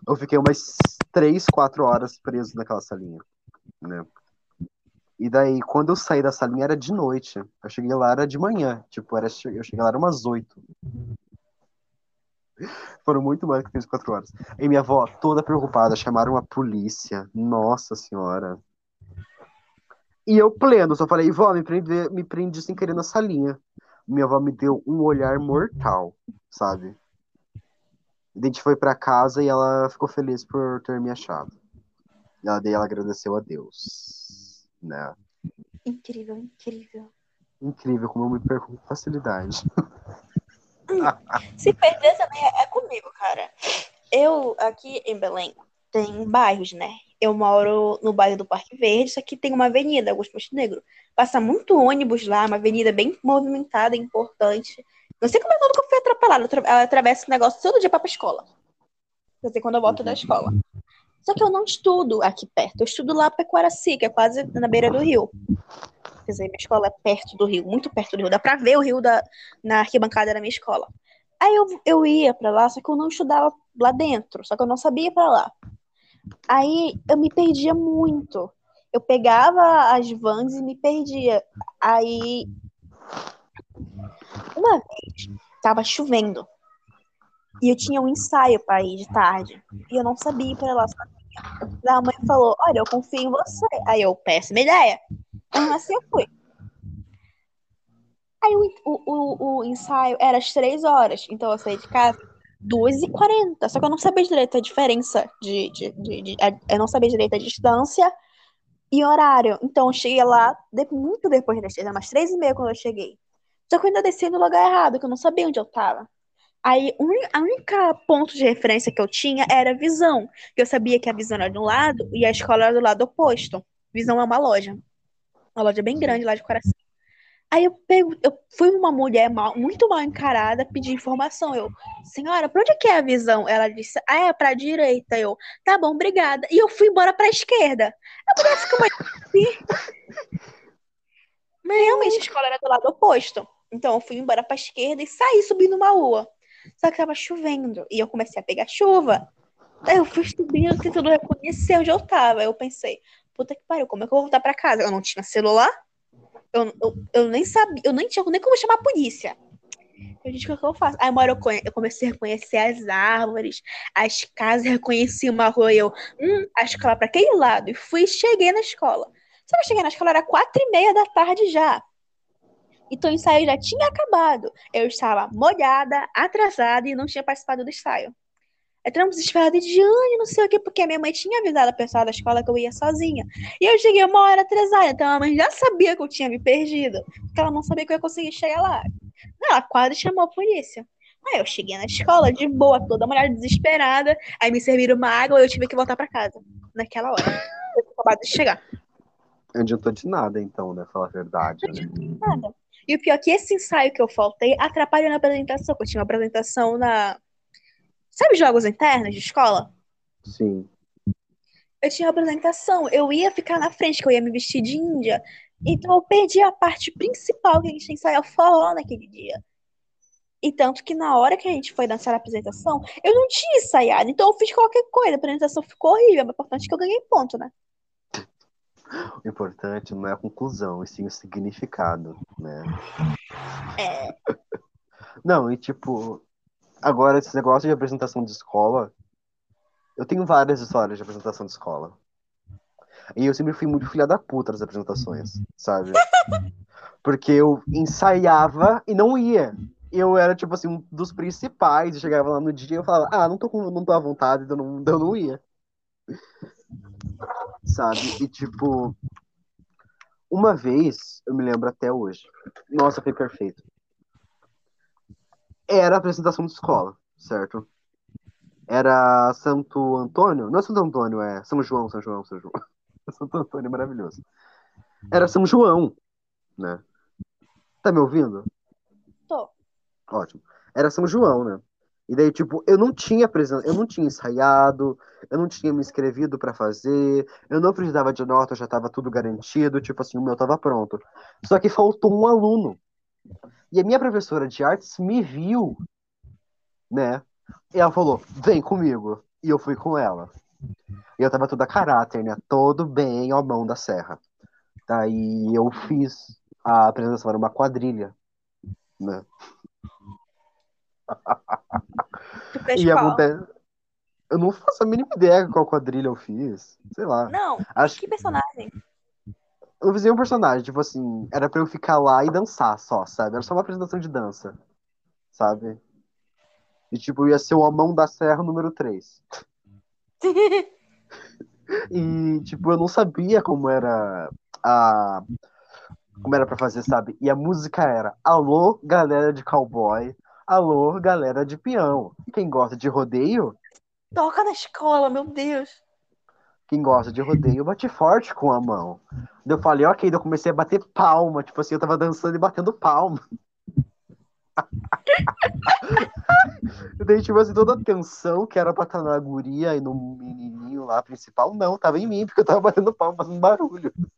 Eu fiquei umas três, quatro horas preso naquela salinha, né? E daí, quando eu saí da salinha, era de noite. Eu cheguei lá, era de manhã. Tipo, era, eu cheguei lá, era umas oito. Foram muito mais que 24 horas. E minha avó, toda preocupada, chamaram a polícia. Nossa senhora. E eu pleno, só falei, vó, me prende, me prende sem querer na salinha. Minha avó me deu um olhar mortal, sabe? A gente foi para casa e ela ficou feliz por ter me achado. E ela, daí ela agradeceu a Deus, né? Incrível, incrível. Incrível como eu me perco com facilidade. (laughs) Se perder também é comigo, cara. Eu, aqui em Belém, tem bairros, né? Eu moro no bairro do Parque Verde, isso aqui tem uma avenida, Augusto Montenegro. Passa muito ônibus lá, uma avenida bem movimentada, importante. Não sei como é que eu fui atropelada. Ela atravessa esse negócio todo dia pra, pra escola. Quer dizer, quando eu volto da escola. Só que eu não estudo aqui perto. Eu estudo lá para Quaraci, que é quase na beira do rio. Dizer, minha escola é perto do rio, muito perto do rio. Dá pra ver o rio da, na arquibancada da minha escola. Aí eu, eu ia para lá, só que eu não estudava lá dentro. Só que eu não sabia para lá. Aí eu me perdia muito. Eu pegava as vans e me perdia. Aí uma vez, tava chovendo. E eu tinha um ensaio para ir de tarde. E eu não sabia ir pra lá. A mãe falou: Olha, eu confio em você. Aí eu, péssima ideia. Então, assim eu fui. Aí o, o, o, ensaio era às três horas. Então eu saí de casa 2h40. Só que eu não sabia direito a diferença de, de, de, de, Eu não sabia direito a distância e horário. Então eu cheguei lá de, muito depois das três, umas três e meia quando eu cheguei. Só que eu ainda desci no lugar errado, que eu não sabia onde eu tava. Aí, a única ponto de referência que eu tinha era a visão. Eu sabia que a visão era de um lado e a escola era do lado oposto. Visão é uma loja. Uma loja bem grande lá de coração. Aí eu, pego, eu fui uma mulher mal, muito mal encarada, pedi informação. Eu, senhora, pra onde é que é a visão? Ela disse, ah, é pra direita. Eu, tá bom, obrigada. E eu fui embora pra esquerda. A mulher ficou mais. Mas realmente a escola era do lado oposto. Então eu fui embora pra esquerda e saí subindo uma rua. Só que tava chovendo e eu comecei a pegar chuva. Daí eu fui subindo, tentando reconhecer onde eu tava. Aí eu pensei, puta que pariu, como é que eu vou voltar pra casa? Eu não tinha celular, eu, eu, eu nem sabia, eu nem tinha nem como chamar a polícia. Eu disse, o que eu faço? Aí uma hora eu, eu comecei a reconhecer as árvores, as casas, reconheci uma rua e eu, hum, a escola pra aquele lado. E fui e cheguei na escola. Só que cheguei na escola, era quatro e meia da tarde já. Então o ensaio já tinha acabado. Eu estava molhada, atrasada e não tinha participado do ensaio. Entramos desesperada de Jane, não sei o quê, porque a minha mãe tinha avisado a pessoa da escola que eu ia sozinha. E eu cheguei uma hora atrasada, então a mãe já sabia que eu tinha me perdido, porque ela não sabia que eu ia conseguir chegar lá. Ela quase chamou a polícia. Aí eu cheguei na escola de boa, toda mulher desesperada. Aí me serviram uma água e eu tive que voltar para casa naquela hora. Eu acabado de chegar. Não adiantou de nada, então, né? Falar a verdade. Não adiantou de nada. E o pior é que esse ensaio que eu faltei atrapalhou na apresentação, porque eu tinha uma apresentação na. Sabe jogos internos de escola? Sim. Eu tinha uma apresentação, eu ia ficar na frente, que eu ia me vestir de índia. Então eu perdi a parte principal que a gente ensaiar forró naquele dia. E tanto que na hora que a gente foi dançar a apresentação, eu não tinha ensaiado. Então eu fiz qualquer coisa, a apresentação ficou horrível. Mas o importante é que eu ganhei ponto, né? O importante não é a conclusão, e sim o significado, né? É. (laughs) Não, e tipo, agora esse negócio de apresentação de escola, eu tenho várias histórias de apresentação de escola. E eu sempre fui muito filha da puta nas apresentações, sabe? (laughs) Porque eu ensaiava e não ia. Eu era, tipo assim, um dos principais. Eu chegava lá no dia e eu falava, ah, não tô, com, não tô à vontade, então não, eu não ia sabe? E tipo, uma vez, eu me lembro até hoje. Nossa, foi perfeito. Era a apresentação de escola, certo? Era Santo Antônio? Não é Santo Antônio, é São João, São João, São João. (laughs) Santo Antônio é maravilhoso. Era São João, né? Tá me ouvindo? Tô. Ótimo. Era São João, né? E daí, tipo, eu não tinha presen... eu não tinha ensaiado, eu não tinha me inscrevido pra fazer, eu não precisava de nota, já tava tudo garantido, tipo assim, o meu tava pronto. Só que faltou um aluno. E a minha professora de artes me viu, né? E ela falou: "Vem comigo". E eu fui com ela. E eu tava toda a caráter, né? Todo bem ao mão da serra. Daí eu fiz a apresentação, era uma quadrilha, né? E qual? acontece. Eu não faço a mínima ideia qual quadrilha eu fiz. Sei lá. Não, Acho que personagem? Eu fiz um personagem, tipo assim, era pra eu ficar lá e dançar só, sabe? Era só uma apresentação de dança, sabe? E tipo, ia ser o A Mão da Serra número 3. (laughs) E tipo, eu não sabia como era a como era pra fazer, sabe? E a música era Alô, galera de cowboy, alô, galera de peão. Quem gosta de rodeio, Toca na escola, meu Deus. quem gosta de rodeio, bate forte com a mão. Daí eu falei, ok, daí eu comecei a bater palma, tipo assim, eu tava dançando e batendo palma. (laughs) Daí, tipo assim, toda a tensão que era pra estar na guria e no menininho lá principal, não, tava em mim, porque eu tava batendo palma, fazendo barulho. (laughs)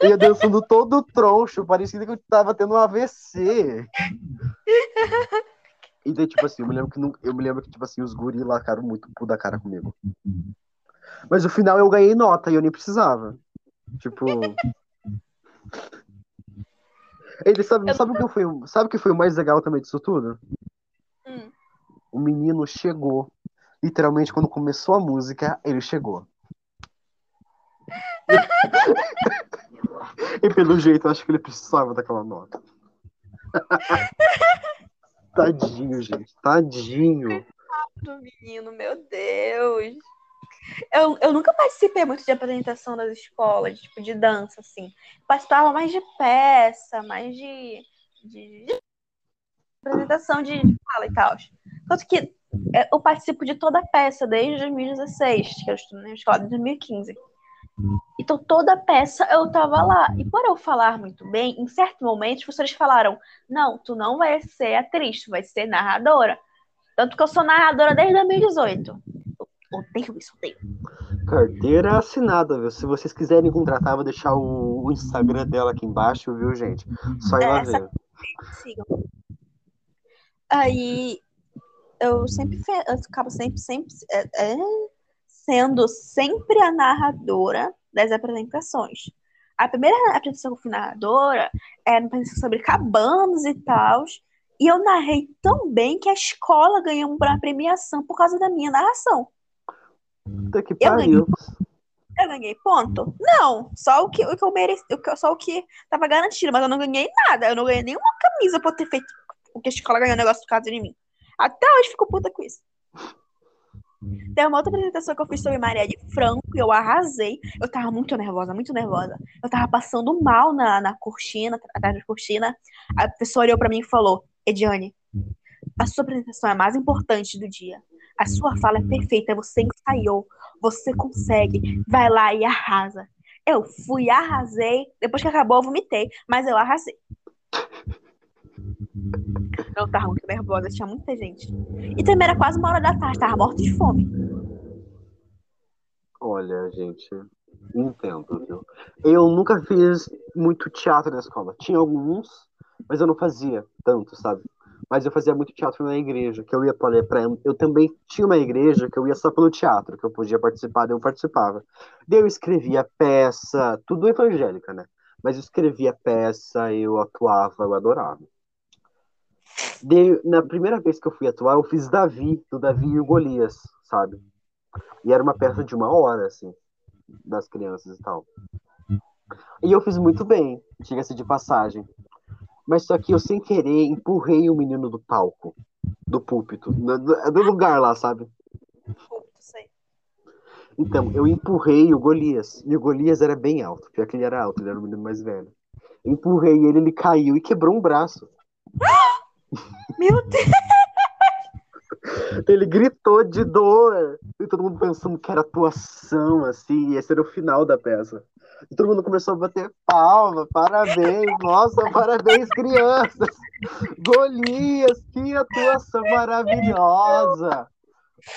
Eu ia dançando todo troncho, parecia que eu tava tendo um AVC. E daí, tipo assim, eu me lembro que, não- eu me lembro que tipo assim, os guri lá ficaram muito pu da cara comigo. Mas no final eu ganhei nota e eu nem precisava. Tipo. (laughs) Ele sabe, Eu sabe o que foi, sabe o que foi o mais legal também disso tudo? Hum. O menino chegou. Literalmente, quando começou a música, ele chegou. (laughs) e pelo jeito, eu acho que ele precisava daquela nota. (laughs) Tadinho, gente. Tadinho. Do menino, meu Deus. Eu, eu nunca participei muito de apresentação das escolas, tipo, de dança, assim. Participava mais de peça, mais de, de, de apresentação de fala e tal. Tanto que é, eu participo de toda a peça desde 2016, que eu estou na escola de 2015. Então, toda a peça eu tava lá. E por eu falar muito bem, em certo momento, os professores falaram: Não, tu não vai ser atriz, tu vai ser narradora. Tanto que eu sou narradora desde 2018. Odeio isso, odeio. Carteira assinada, viu? Se vocês quiserem contratar, vou deixar o, Instagram dela aqui embaixo, viu, gente? Só ir lá Essa- ver. Sigam. Aí eu sempre eu acabo sempre, sempre é, é, sendo sempre a narradora das apresentações. A primeira apresentação que eu fui narradora era uma apresentação sobre cabanos e tal. E eu narrei tão bem que a escola ganhou uma premiação por causa da minha narração. Puta que Eu pariu. Eu ganhei ponto? Não, só o que, o que eu mereci, o que- só o que tava garantido, mas eu não ganhei nada. Eu não ganhei nenhuma camisa por ter feito o que a escola ganhou negócio por causa de mim. Até hoje fico puta com isso. Tem uma outra apresentação que eu fiz sobre Maria de Franco e eu arrasei. Eu tava muito nervosa, muito nervosa. Eu tava passando mal na, na cortina, atrás da cortina. A professora olhou pra mim e falou: Ediane, a sua apresentação é a mais importante do dia. A sua fala é perfeita, você ensaiou, você consegue, vai lá e arrasa. Eu fui, arrasei. Depois que acabou, eu vomitei, mas eu arrasei. Eu tava muito nervosa, tinha muita gente. E também era quase uma hora da tarde, tava morta de fome. Olha, gente, entendo, viu? Eu nunca fiz muito teatro na escola. Tinha alguns, mas eu não fazia tanto, sabe? Mas eu fazia muito teatro na igreja, que eu ia para. Eu também tinha uma igreja que eu ia só pelo teatro, que eu podia participar, eu participava. Daí eu escrevia peça, tudo evangélica, né? Mas eu escrevia peça, eu atuava, eu adorava. Daí, na primeira vez que eu fui atuar, eu fiz Davi, do Davi e o Golias, sabe? E era uma peça de uma hora, assim, das crianças e tal. E eu fiz muito bem, diga-se de passagem. Mas só que eu, sem querer, empurrei o menino do palco, do púlpito, do, do lugar lá, sabe? Sei. Então, eu empurrei o Golias. E o Golias era bem alto. Pior que ele era alto, ele era o menino mais velho. Empurrei ele, ele caiu e quebrou um braço. (gasps) Meu Deus, Ele gritou de dor. E todo mundo pensando que era atuação, assim, e esse era o final da peça. E todo mundo começou a bater palma, parabéns, nossa, parabéns, crianças. Golias, que atuação maravilhosa.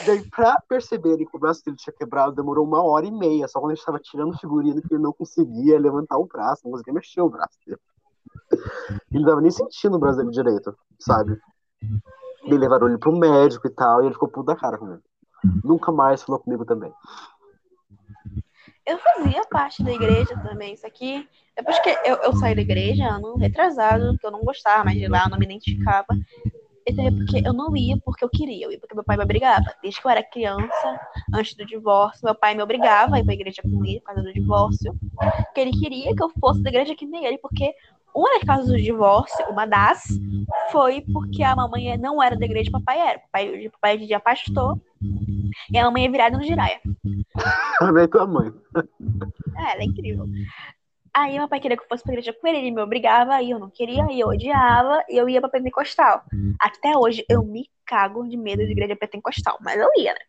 Daí, pra perceberem que o braço dele tinha quebrado, demorou uma hora e meia, só quando ele estava tirando figurino que ele não conseguia levantar o braço, não conseguia mexer o braço dele. Ele não tava nem sentindo o braço dele direito, sabe? E levaram ele pro médico e tal, e ele ficou puto da cara comigo. Nunca mais falou comigo também. Eu fazia parte da igreja também, isso aqui. Depois que eu, eu saí da igreja, ano retrasado, que eu não gostava mais de lá, eu não me identificava. Isso é porque eu não ia porque eu queria, eu ia porque meu pai me obrigava. Desde que eu era criança, antes do divórcio, meu pai me obrigava a ir pra igreja com ele por causa do divórcio. Que ele queria que eu fosse da igreja que nem ele, porque uma das causas do divórcio, uma das, foi porque a mamãe não era da igreja e o papai era. O papai, o papai de pastor e a mamãe é virada no giraia. Também tua mãe. É, ela é incrível. Aí meu pai queria que eu fosse pra igreja com ele, ele me obrigava, aí eu não queria, aí eu odiava, e eu ia pra pentecostal. Até hoje eu me cago de medo de igreja pentecostal, mas eu ia, né?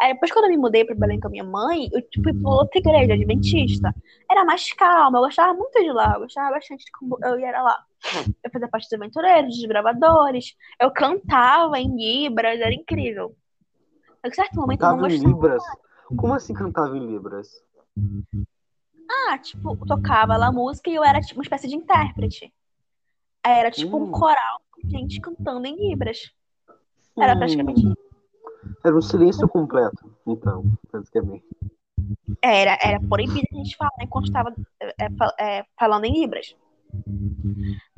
Aí depois quando eu me mudei pra Belém com a minha mãe, eu tipo, fui pra outra igreja, adventista. Era mais calma, eu gostava muito de lá, eu gostava bastante de como eu ia lá. Eu fazia parte dos aventureiros, dos gravadores, eu cantava em Libras, era incrível. Em certo momento cantava eu não em gostava. Libras? Como assim cantava em Libras? Ah, tipo, tocava lá música e eu era tipo uma espécie de intérprete. Era tipo Hum. um coral com gente cantando em Libras. Era Hum, praticamente Era um silêncio completo, então, basicamente. Era, era proibido a gente falar enquanto estava é, fa- é, falando em Libras.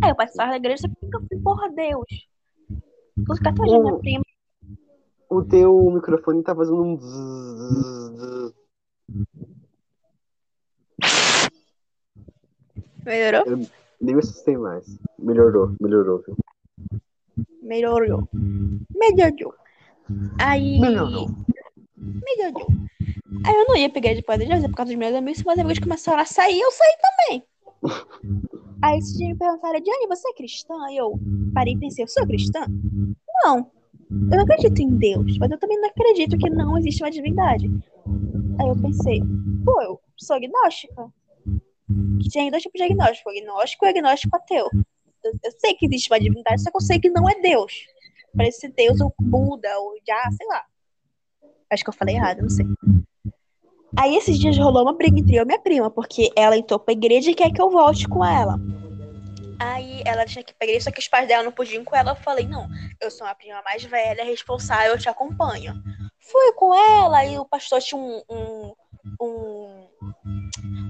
Aí eu participava da igreja, só que nunca fui, porra, Deus. Os católicos, minha prima. O teu microfone tá fazendo um zzz, zzz. Melhorou? Nem me assustei mais. Melhorou, melhorou, viu? Melhorou. Melhorou. Aí. Melhorou. Melhorou. Aí eu não ia pegar de Deus, é por causa dos meus amigos. Se meus amigos começaram a sair, eu saí também. Aí esse dia me perguntaram, Diane, você é cristã? Aí eu parei e pensei, eu sou cristã? Não. Eu não acredito em Deus, mas eu também não acredito que não existe uma divindade. Aí eu pensei, pô, eu sou agnóstica. Que tem dois tipos de agnóstico, agnóstico e agnóstico ateu. Eu, eu sei que existe uma divindade, só que eu sei que não é Deus. Parece Deus ou Buda ou já, sei lá. Acho que eu falei errado, não sei. Aí esses dias rolou uma briga entre eu e minha prima, porque ela entrou pra igreja e quer que eu volte com ela. Aí ela tinha que pra igreja, só que os pais dela não podiam ir com ela. Eu falei, não, eu sou uma prima mais velha, responsável, eu te acompanho. Fui com ela e o pastor tinha um, um, um,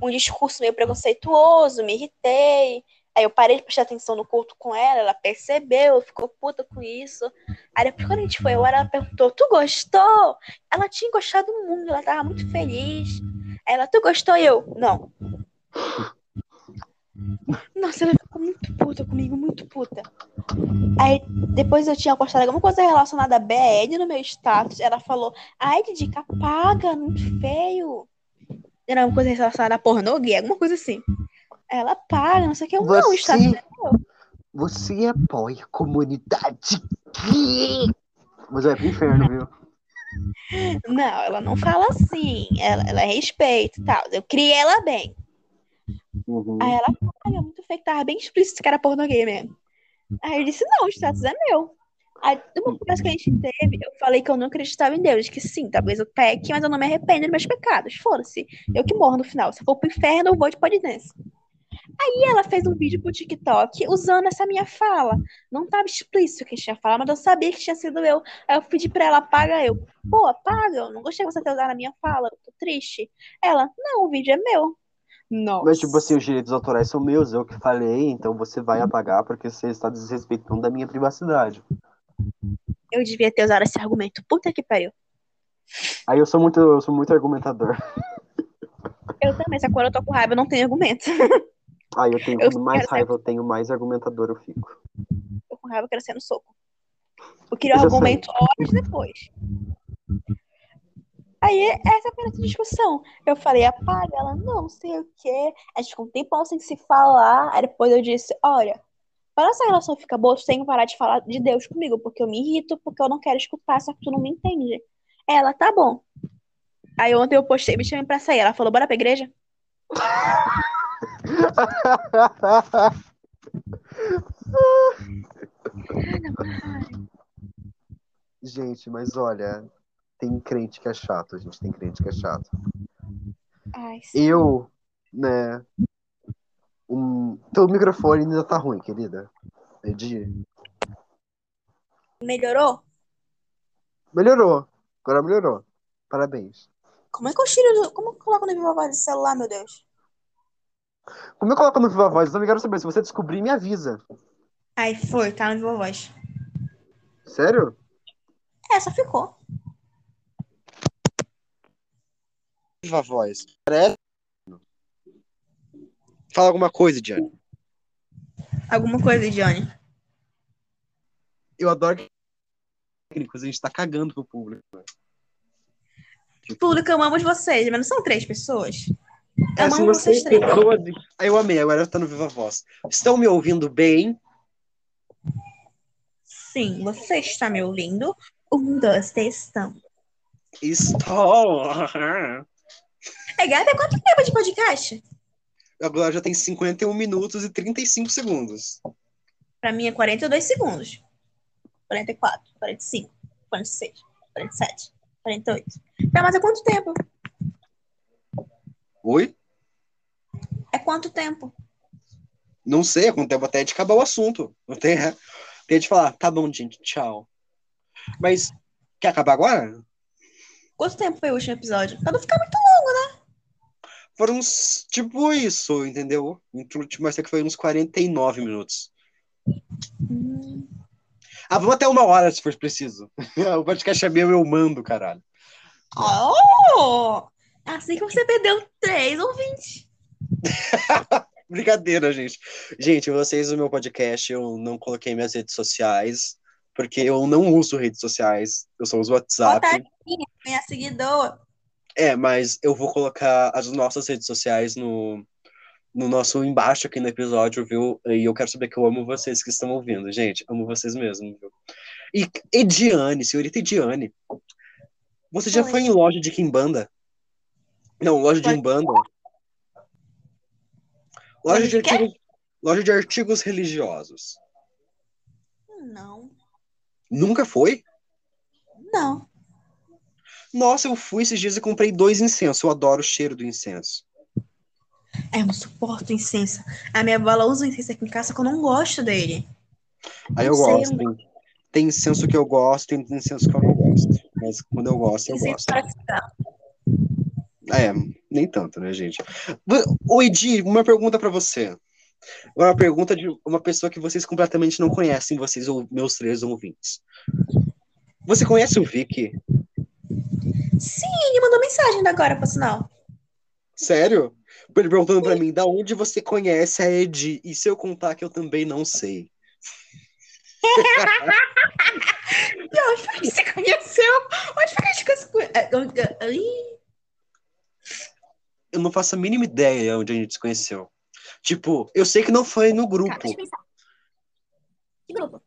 um discurso meio preconceituoso, me irritei. Aí eu parei de prestar atenção no culto com ela, ela percebeu, ficou puta com isso. Aí depois quando a gente foi embora, ela perguntou, tu gostou? Ela tinha gostado muito, ela tava muito feliz. Aí ela, tu gostou? E eu, não. Nossa, ela ficou muito puta comigo, muito puta. Aí depois eu tinha postado alguma coisa relacionada a BED no meu status. Ela falou, ai, Didica, apaga, muito feio. Era uma coisa relacionada a pornô gay, alguma coisa assim. Ela paga, não sei o que. Eu, não, o status Você, é você apoia a comunidade gay. Mas vai pro inferno, viu? (laughs) Não, ela não fala assim. Ela, ela respeita e tal. Eu criei ela bem. Uhum. Aí ela paga, muito feio, que tava bem explícito que era pornô gay mesmo. Aí eu disse, não, o status é meu. Aí, numa conversa que a gente teve, eu falei que eu não acreditava em Deus. Que sim, talvez eu peque, mas eu não me arrependo dos meus pecados. Foda-se. Eu que morro no final. Se eu for pro inferno, eu vou de podness. Aí ela fez um vídeo pro TikTok usando essa minha fala. Não tava explícito que tinha falado, mas eu sabia que tinha sido eu. Aí eu pedi pra ela, apaga eu. Pô, apaga, eu não gostei de você ter usado a minha fala, eu tô triste. Ela, não, o vídeo é meu. Nossa. Mas, tipo assim, os direitos autorais são meus, eu que falei, então você vai apagar porque você está desrespeitando da minha privacidade. Eu devia ter usado esse argumento. Puta que pariu. Aí eu sou muito, eu sou muito argumentador. Eu também, só quando eu tô com raiva, eu não tenho argumento. Aí eu tenho, quanto mais quero ser- raiva eu tenho, mais argumentador eu fico. Tô com raiva, eu quero ser no soco. Eu queria Eu argumento horas depois. Aí, essa foi a nossa discussão. Eu falei, apaga. Ela, não, sei o quê. A gente ficou um tempão sem se falar. Aí depois eu disse, olha, Pra nossa relação ficar boa, tu tem que parar de falar de Deus comigo, porque eu me irrito, porque eu não quero escutar, só que tu não me entende. Ela, tá bom. Aí ontem eu postei, me chamei pra sair. Ela falou, bora pra igreja? (laughs) Gente, mas olha, tem crente que é chato, gente. Tem crente que é chato. Ai. Eu, né? Um... Teu microfone ainda tá ruim, querida. Edi. Melhorou? Melhorou. Agora melhorou. Parabéns. Como é que eu tiro. Como eu coloco no viva voz do celular, meu Deus? Como eu coloco no Viva Voz? Eu também quero saber. Se você descobrir, me avisa. Ai, foi, tá no viva voz. Sério? É, só ficou. Viva Voz. Parece- Fala alguma coisa, Diane. Alguma coisa, Johnny. Eu adoro que técnicos, a gente tá cagando pro público. Público, amamos vocês, mas não são três pessoas? É, Amamos você vocês três. pessoas... Ah, Eu amei, agora tá no Viva Voz. Estão me ouvindo bem? Sim, você está me ouvindo? Um, dois, três, estão. Estou. (laughs) É, gata, quanto tempo de podcast? Agora já tem 51 minutos e 35 segundos. Pra mim é 42 segundos. 44, 45, 46, 47, 48. Tá, mas é quanto tempo? Oi? É quanto tempo? Não sei, é com o tempo até de acabar o assunto. Não tem, é. Tem de falar, tá bom, gente, tchau. Mas, quer acabar agora? Quanto tempo foi o último episódio? Pra não ficar muito longo? Foram uns, tipo isso, entendeu? O último que foi uns 49 minutos. Hum, Ah, vamos até uma hora, se for preciso. (laughs) o podcast é meu, eu mando, caralho. Oh! Assim que você perdeu três ouvintes. (laughs) Brincadeira, gente. Gente, vocês no meu podcast, eu não coloquei minhas redes sociais, porque eu não uso redes sociais, eu só uso WhatsApp. Bota minha, minha seguidora. É, mas eu vou colocar as nossas redes sociais no, no nosso embaixo aqui no episódio, viu? E eu quero saber que eu amo vocês que estão ouvindo, gente. Amo vocês mesmo, viu? E Ediane, senhorita Ediane, você já Oi. foi em loja de Kimbanda? Não, loja de Umbanda. Loja de artigos, loja de artigos religiosos. Não, Nunca foi? não. Nossa, eu fui esses dias e comprei dois incensos. Eu adoro o cheiro do incenso. É, eu não suporto incenso. A minha avó ela usa incenso aqui em casa que eu não gosto dele. Aí eu sei, gosto. Tem, tem incenso que eu gosto, tem incenso que eu não gosto. Mas quando eu gosto, eu Incenso gosto. para ficar. É, nem tanto, né, gente? Ô, Edi, uma pergunta pra você. Uma pergunta de uma pessoa que vocês completamente não conhecem, vocês, ou meus três ouvintes. Você conhece o Vicky? Sim, ele mandou mensagem agora, por sinal. Sério? Ele perguntando pra mim, da onde você conhece a Edi? E se eu contar que eu também não sei? (laughs) E onde foi que você conheceu? Onde foi que a gente conheceu? É, eu- eu- não faço a mínima ideia onde a gente se conheceu. Tipo, eu sei que não foi no grupo. Que grupo?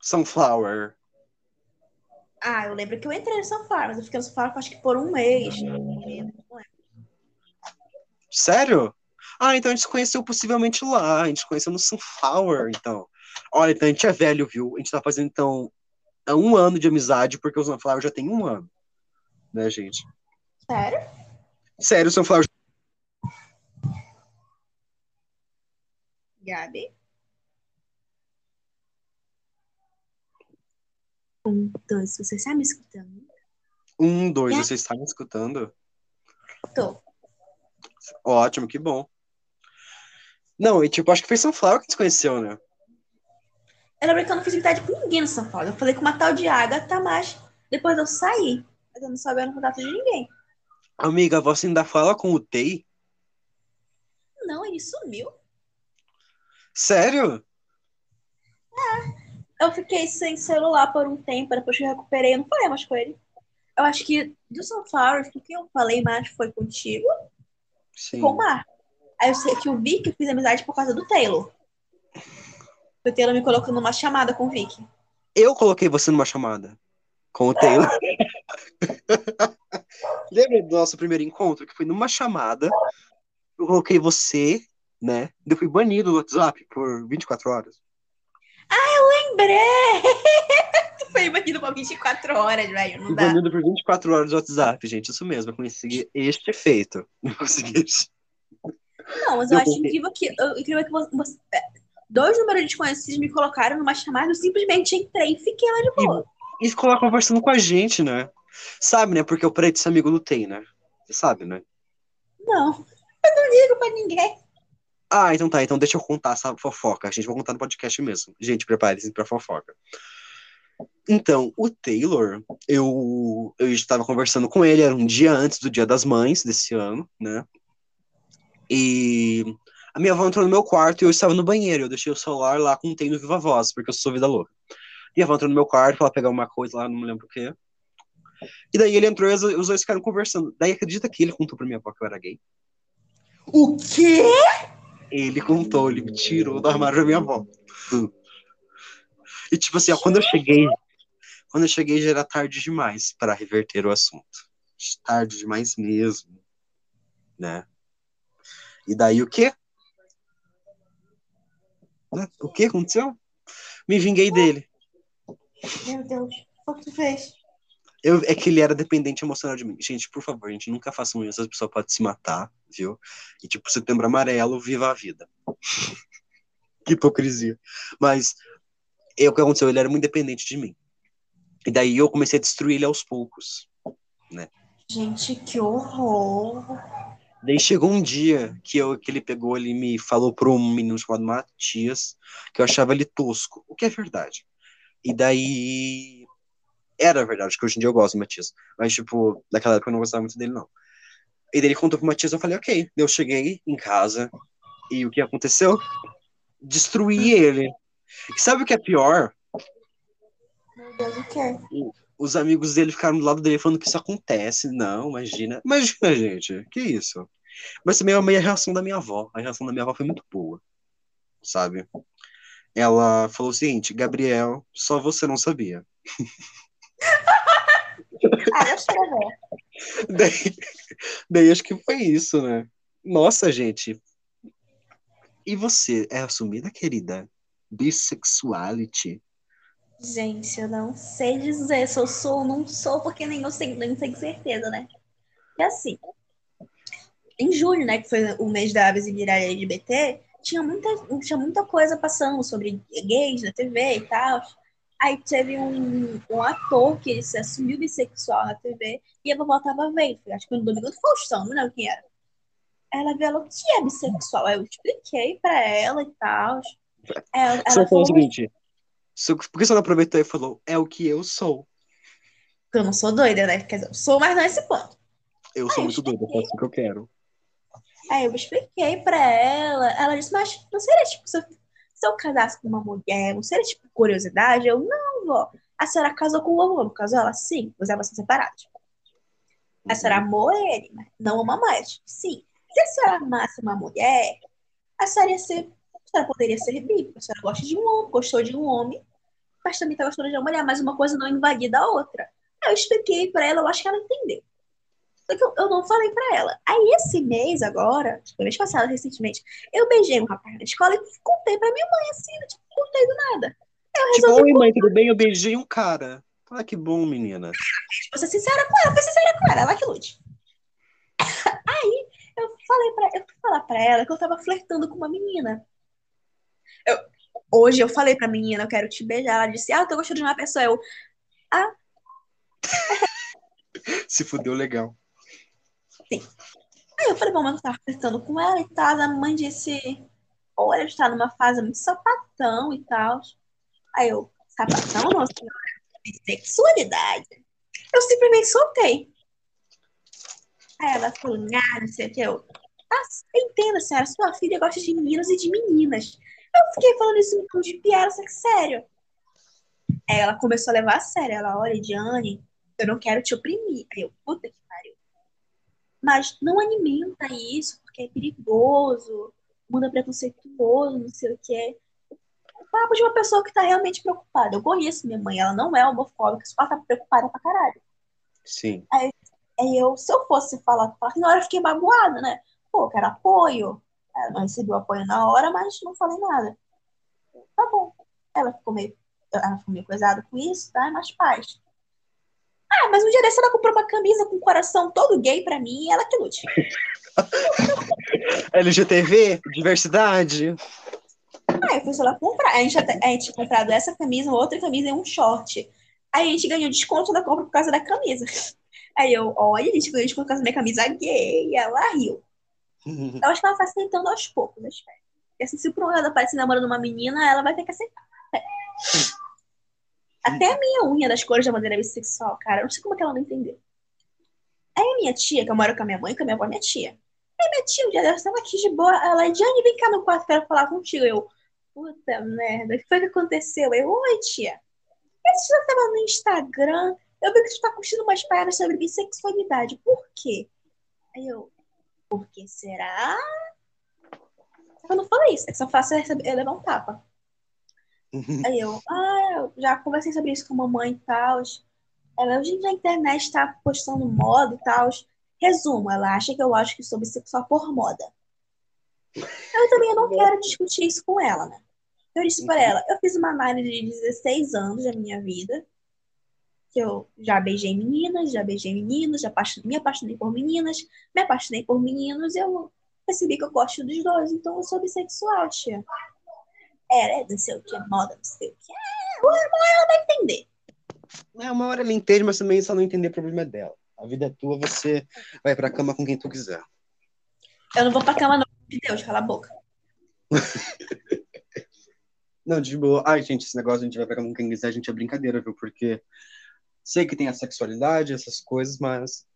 Sunflower. Ah, eu lembro que eu entrei no Sunflower, mas eu fiquei no Sunflower acho que por um mês. Lembro. Sério? Ah, então a gente se conheceu possivelmente lá. A gente se conheceu no Sunflower, então. Olha, então a gente é velho, viu? A gente tá fazendo, então, um ano de amizade, porque o Sunflower já tem um ano. Né, gente? Sério? Sério, o Sunflower. Gabi? Um, dois, você está me escutando? Um, dois, É. você está me escutando? Tô. Ótimo, que bom. Não, e tipo, acho que foi Sunflower que a gente se conheceu, né? Eu lembro que eu não fiz amizade com ninguém no São Paulo. Eu falei com uma tal de Agatha, mas depois eu saí. Mas eu não sabia no contato de ninguém. Amiga, você ainda fala com o Tei? Não, ele sumiu. Sério? Eu fiquei sem celular por um tempo, depois que eu recuperei, eu não falei mais com ele. Eu acho que do Sunflower, com quem eu falei mais foi contigo Sim. com o Mar. Aí eu sei que eu vi que eu fiz amizade por causa do Taylor. O Taylor me colocou numa chamada com o Vicky. Eu coloquei você numa chamada com o Taylor. (laughs) Lembra do nosso primeiro encontro? Que foi numa chamada. Eu coloquei você, né? Eu fui banido do WhatsApp por 24 horas. Tu (laughs) foi banido por 24 horas, velho. Não dá. banido por 24 horas do WhatsApp, gente. Isso mesmo. Eu consegui este efeito. (laughs) Eu consegui este. Não, mas eu Eu acho incrível que, incrível que você, é, dois números desconhecidos me colocaram numa chamada, eu simplesmente entrei e fiquei lá de boa. E ficou lá conversando com a gente, né? Sabe, né? Porque parei de ser amigo do Tem, né? Você sabe, né? Não, (laughs) eu não ligo pra ninguém. Ah, então tá. Então deixa eu contar essa fofoca. A gente vai contar no podcast mesmo. Gente, prepare-se pra fofoca. Então, o Taylor, eu, eu estava conversando com ele, era um dia antes do Dia das Mães desse ano, né? E a minha avó entrou no meu quarto e eu estava no banheiro. Eu deixei o celular lá com o no Viva Voz, porque eu sou vida louca. E a avó entrou no meu quarto pra pegar uma coisa lá, não me lembro o quê. E daí ele entrou e os os dois ficaram conversando. Daí acredita que ele contou pra minha avó que eu era gay? O quê? Ele contou, ele me tirou do armário da minha avó. E tipo assim, ó, quando eu cheguei, quando eu cheguei já era tarde demais para reverter o assunto. Tarde demais mesmo, né? E daí o quê? Né? O que aconteceu? Me vinguei dele. Meu Deus, o que tu fez? Eu, é que ele era dependente emocional de mim. Gente, por favor, gente, nunca façam isso. As pessoas podem se matar, viu? E tipo, setembro amarelo, viva a vida. (laughs) que hipocrisia. Mas é o que aconteceu, ele era muito dependente de mim. E daí eu comecei a destruir ele aos poucos. Gente, que horror. Daí chegou um dia que, eu, que ele pegou, ele me falou para um menino chamado Matias, que eu achava ele tosco, o que é verdade. E daí. Era verdade, que hoje em dia eu gosto do Matias. Mas, tipo, naquela época eu não gostava muito dele, não. E daí ele contou pro Matias, eu falei, ok. Eu cheguei em casa e o que aconteceu? Destruí ele. E sabe o que é pior? Meu Deus, o? Os amigos dele ficaram do lado dele falando que isso acontece. Não, imagina. Imagina, gente. Que isso? Mas também é a reação da minha avó. A reação da minha avó foi muito boa. Sabe? Ela falou o seguinte: Gabriel, só você não sabia. (laughs) (laughs) Ah, ver. Daí, daí acho que foi isso, né? Nossa, gente. E você é assumida, querida? Bissexuality? Gente, eu não sei dizer se eu sou ou não sou, porque nem eu sei, nem tenho certeza, né? É assim, em julho, né, que foi o mês da visibilidade LGBT, tinha muita, tinha muita coisa passando sobre gays na TV e tal. Aí teve um, um ator que ele se assumiu bissexual na TV e a vovó tava vendo, acho que no Domingo do Faustão, não lembro quem era. Ela falou que é bissexual. Aí eu expliquei pra ela e tal. Ela, Você ela falou falou o seguinte: "Su- por que você não aproveitou e falou, é o que eu sou? que eu não sou doida, né? Quer dizer, eu sou, mas não é esse ponto. Eu sou muito doida, eu faço o que eu quero. Aí eu expliquei pra ela, ela disse, mas não seria tipo, se eu, se eu casasse com uma mulher, não seria tipo curiosidade? Eu, não, vó. A senhora casou com o vovô, não casou? Ela, sim, os elas são separados. A senhora amou ele, mas não ama mais. Sim. Se a senhora amasse uma mulher, a senhora ia ser, a senhora poderia ser bi, a senhora gosta de um homem, gostou de um homem, mas também tá gostando de uma mulher, mas uma coisa não invalida a outra. Aí eu expliquei pra ela, eu acho que ela entendeu. Só que eu, eu não falei pra ela. Aí esse mês agora, tipo, mês passado, recentemente, eu beijei um rapaz na escola e contei pra minha mãe, assim, né, tipo, contei do nada. Eu Tipo, oi mãe, tudo bem? Eu beijei um cara. Ah, que bom, menina. tipo, ser sincera com ela, fui sincera com ela, ela que lute. Aí eu falei pra, eu fui falar pra ela que eu tava flertando com uma menina. Eu- hoje eu falei pra menina, eu quero te beijar. Ela disse, ah, eu tô gostando de uma pessoa. Eu, (laughs) Se fudeu legal. Aí eu falei, bom, mas eu tava flertando com ela e tal. A mãe disse, olha, está numa fase muito sapatão e tal. Aí eu, sapatão não, senhora, bissexualidade. Eu simplesmente soltei. Aí ela falou, ah, não sei o que. Eu, ah, entenda, senhora, sua filha gosta de meninos e de meninas. Eu fiquei falando isso tom de piada, só que sério. Aí ela começou a levar a sério. Ela, olha, Diane, eu não quero te oprimir. Aí eu, puta que. Mas não alimenta isso, porque é perigoso, mundo é preconceituoso, não sei o quê. papo de uma pessoa que tá realmente preocupada. Eu conheço minha mãe, ela não é homofóbica, só tá preocupada pra caralho. Sim. Aí eu, se eu fosse falar, falar que na hora eu fiquei magoada, né? Pô, eu quero apoio. Ela não recebeu apoio na hora, mas não falei nada. Tá bom. Ela ficou meio, ela ficou meio coisada com isso, tá? Mas paz. Ah, mas um dia desse ela comprou uma camisa com o coração todo gay pra mim e ela que lute. (laughs) LGTV, diversidade. Aí eu fui lá comprar. A gente, até, a gente tinha comprado essa camisa, outra camisa e um short. Aí a gente ganhou desconto na compra por causa da camisa. (laughs) Aí eu, olha, a gente ganhou desconto por causa da minha camisa gay. E ela riu. (laughs) Eu acho que ela faz tentando aos poucos, espero. Porque assim, se por um lado aparece namorando uma menina, ela vai ter que aceitar. É. Até a minha unha das cores da bandeira bissexual, cara, eu não sei como é que ela não entendeu. Aí minha tia, que eu moro com a minha mãe, com a minha avó, minha tia. Aí minha tia, um dia dela estava aqui de boa, ela, Diane, vem cá no quarto, quero falar contigo. Eu, puta merda, o que foi que aconteceu? Eu, oi, tia. Esse dia tava no Instagram, eu vi que tu tá curtindo umas paradas sobre bissexualidade. Por quê? Aí eu, por que será? Eu não falei isso, é que só faço eu levar um tapa. Aí eu, ah, eu já conversei sobre isso com a mamãe e tal. Ela hoje na internet tá postando moda e tal. Resumo, ela acha que eu acho que sou bissexual por moda. Eu também não quero discutir isso com ela, né? Eu disse para ela, eu fiz uma análise de 16 anos da minha vida, que eu já beijei meninas, já beijei meninos, já me apaixonei por meninas, me apaixonei por meninos, eu percebi que eu gosto dos dois, então eu sou bissexual, tia era, não sei o que, moda, não sei o que. É, uma hora ela vai entender. É, uma hora ela entende, mas também ela não entender, o problema é dela. A vida é tua, você vai pra cama com quem tu quiser. Eu não vou pra cama, não. De Deus, cala a boca. (laughs) não, de boa. Ai, gente, esse negócio a gente vai pra cama com quem quiser, a gente é brincadeira, viu? Porque sei que tem a sexualidade, essas coisas, mas.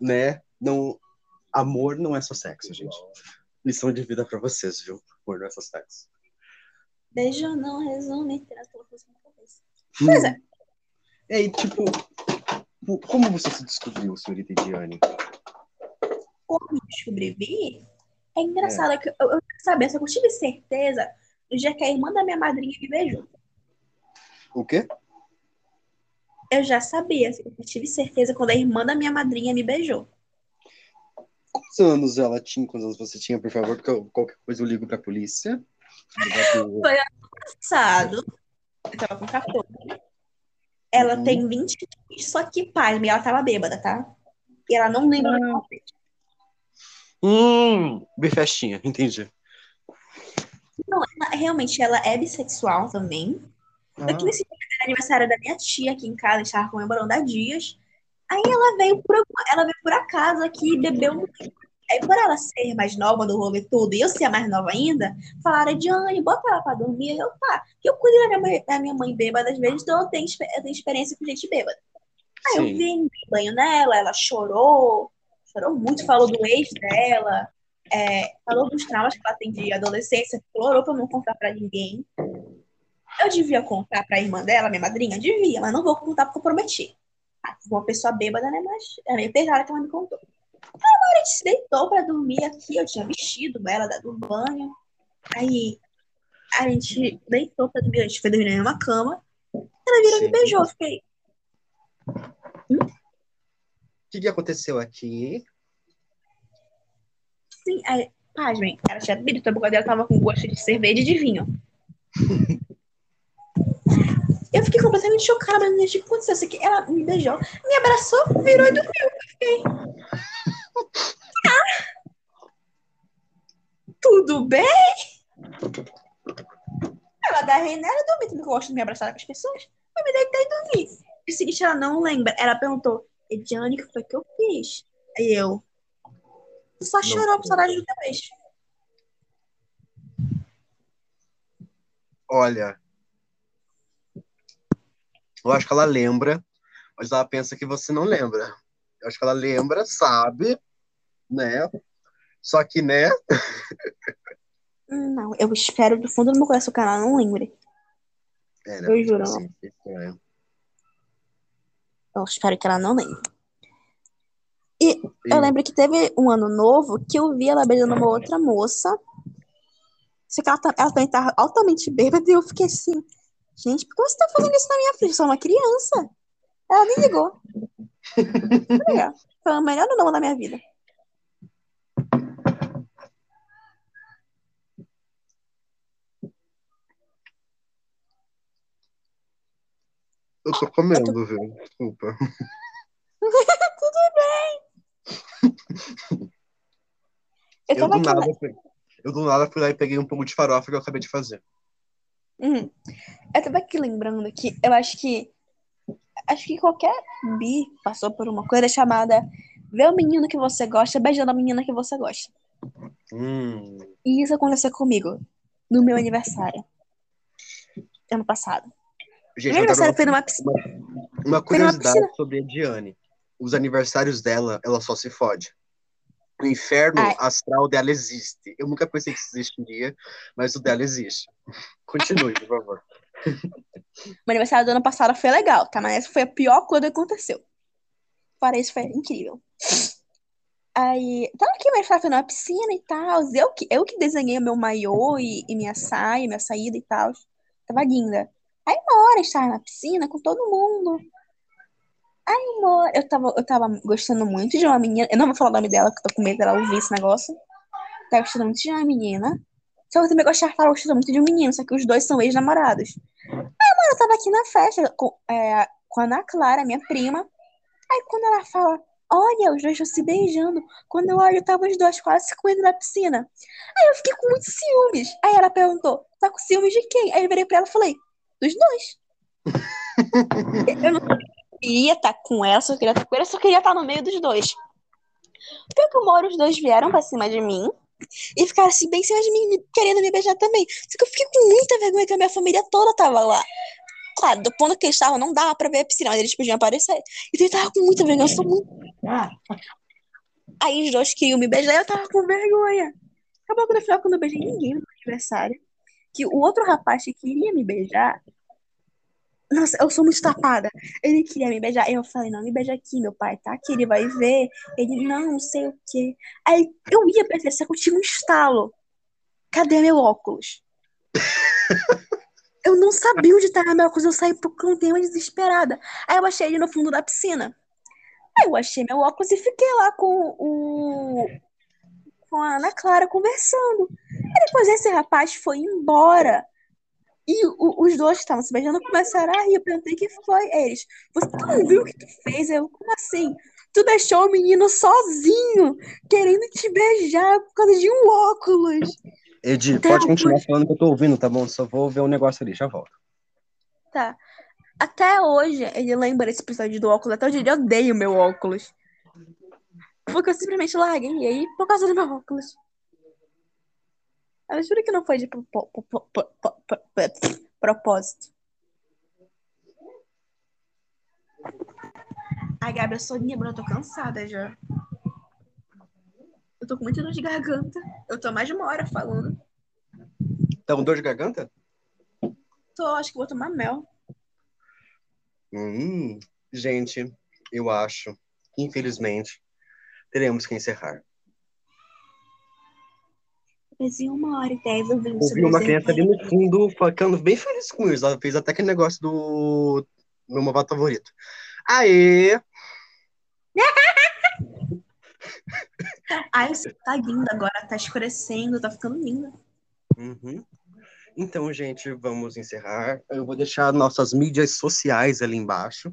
Né? Não. Amor não é só sexo, gente. Lição de vida pra vocês, viu? por nessas sexo. Beijo não resume ter aquela coisa na cabeça. Hum. Pois é. E aí, tipo, como você se descobriu, senhorita Diane? Como me descobri? É engraçado é. que eu, eu sabia, só que eu tive certeza no dia que a irmã da minha madrinha me beijou. O quê? Eu já sabia, eu tive certeza quando a irmã da minha madrinha me beijou. Quantos anos ela tinha? Quantos anos você tinha, por favor? Porque eu, qualquer coisa eu ligo pra polícia. Foi ano passado. Eu tava com 14. Ela uhum. tem 20 só que, pai, ela tava bêbada, tá? E ela não lembra ah. Hum, bem festinha, entendi. Não, ela, realmente, ela é bissexual também. Ah. Que nesse aniversário da minha tia aqui em casa, a gente tava comemorando há dias. Aí ela veio por, ela veio por acaso aqui e bebeu muito. Aí, por ela ser mais nova do rolê tudo, e eu ser mais nova ainda, falaram, Diane, bota ela pra dormir. Eu, tá. Que eu cuido da minha mãe, da minha mãe bêbada às vezes, então eu tenho, eu tenho experiência com gente bêbada. Aí Sim. eu vi banho nela, ela chorou, chorou muito, falou do ex dela, é, falou dos traumas que ela tem de adolescência, florou pra não contar pra ninguém. Eu devia contar pra irmã dela, minha madrinha? Devia, mas não vou contar porque eu prometi uma pessoa bêbada, né? Mas é meio pesada que ela me contou. Aí a gente se deitou pra dormir aqui, eu tinha vestido ela do banho. Aí a gente deitou pra dormir, a gente foi dormir na mesma cama. Ela virou e me beijou, eu fiquei. Hum? O que, que aconteceu aqui? Sim, aí, pasmem, ela tinha bebido, a boca dela tava com gosto de cerveja e de vinho. (laughs) Eu fiquei completamente chocada, mas o que aconteceu? Isso aqui, ela me beijou, me abraçou, virou e dormiu. Eu fiquei. Ah, tudo bem? Ela agarrei nela e dormi. Também gosto de me abraçar com as pessoas. Eu me deitei e dormi. E o seguinte, ela não lembra. Ela perguntou, Ediane, o que foi que eu fiz? Aí eu. Só chorou por saudade do teu beijo. Olha, eu acho que ela lembra, mas ela pensa que você não lembra. Eu acho que ela lembra, sabe, né? Só que, né? Não, eu espero do fundo do meu coração que ela não lembre. É, né? Eu juro. Assim, é. Eu espero que ela não lembre. E Sim. eu lembro que teve um ano novo que eu vi ela beijando uma outra moça. Só que ela, tá- ela também tava altamente bêbada e eu fiquei assim, gente, por que você tá fazendo isso na minha frente? Eu sou uma criança. Ela nem ligou. Foi legal. Foi o melhor não da minha vida. Eu tô comendo, viu? Desculpa. (laughs) (laughs) Eu Eu tava do, nada, eu do nada fui lá e peguei um pouco de farofa que eu acabei de fazer. Uhum. Eu tava aqui lembrando que eu acho que acho que qualquer bi passou por uma coisa chamada ver o menino que você gosta beijando a menina que você gosta. Hum. E isso aconteceu comigo no meu aniversário. Ano passado. Gente, meu aniversário foi numa piscina. uma, uma curiosidade piscina. sobre a Diane. Os aniversários dela, ela só se fode. O inferno Ai. astral dela existe. Eu nunca pensei que isso existiria, mas o dela existe. Continue, por favor. (laughs) Meu aniversário do ano passado foi legal, tá? Mas essa foi a pior coisa que aconteceu. Fora isso, foi incrível. Aí, tava aqui, mas tava na piscina e tal. Eu que, eu que desenhei o meu maiô e, e minha saia, minha saída e tal. Tava linda. Aí, uma hora, estava na piscina com todo mundo. Aí, hora, eu tava, eu tava gostando muito de uma menina. Eu não vou falar o nome dela, porque eu tô com medo dela ouvir esse negócio. Tava gostando muito de uma menina. Só que eu também gostava, tava gostando muito de um menino, só que os dois são ex-namorados. Eu tava aqui na festa com, é, com a Ana Clara, minha prima. Aí quando ela fala, olha, os dois estão se beijando. Quando eu olho, tava os dois quase se comendo na piscina. Aí eu fiquei com muitos ciúmes. Aí ela perguntou, tá com ciúmes de quem? Aí eu virei pra ela e falei, dos dois. (laughs) eu não queria estar com ela, só queria estar com ela, só queria estar no meio dos dois. Pior que uma hora os dois vieram pra cima de mim e ficaram assim, bem em cima de mim, querendo me beijar também. Só que eu fiquei com muita vergonha que a minha família toda tava lá. Claro, do ponto que eles estavam, não dava pra ver a piscina, mas eles podiam aparecer. Então eu tava com muita vergonha, eu sou muito. Aí os dois queriam me beijar e eu tava com vergonha. Acabou que no final, quando eu beijei ninguém no meu aniversário, que o outro rapaz que queria me beijar. Nossa, eu sou muito tapada. Ele queria me beijar. Eu falei, não, me beija aqui, meu pai tá aqui, ele vai ver. Ele, não, não sei o quê. Aí eu ia pra ele, só que eu tinha um estalo. Cadê meu óculos? (laughs) Eu não sabia onde estava meu óculos, eu saí pro canteiro desesperada. Aí eu achei ele no fundo da piscina. Aí eu achei meu óculos e fiquei lá com o. com a Ana Clara conversando. Aí depois esse rapaz foi embora. E o- os dois que estavam se beijando começaram a rir. Eu perguntei o que foi. Eles, você não viu o que tu fez? Eu, como assim? Tu deixou o menino sozinho, querendo te beijar por causa de um óculos. Edi, Então, pode continuar falando que eu tô ouvindo, tá bom? Só vou ver um negócio ali, já volto. Tá. Até hoje, ele lembra desse episódio do óculos. Até hoje ele odeia o meu óculos. Porque eu simplesmente larguei ele por causa do meu óculos. Eu juro que não foi de pro- pro- pro- pro- pro- pro- pro- propósito. Ai, Gabi, eu sou bro, eu tô cansada já. Eu tô com muita dor de garganta. Eu tô mais de uma hora falando. Tá com dor de garganta? Tô, acho que vou tomar mel. Hum, gente, eu acho, infelizmente, teremos que encerrar. Fazia uma hora e dez ouvindo Ouvi sobre uma criança ali no fundo ficando bem feliz com isso. Ela fez até aquele negócio do meu malvado favorito. Aê! (laughs) Ai, você tá linda agora, tá escurecendo, tá ficando linda. Uhum. Então, gente, vamos encerrar. Eu vou deixar nossas mídias sociais ali embaixo.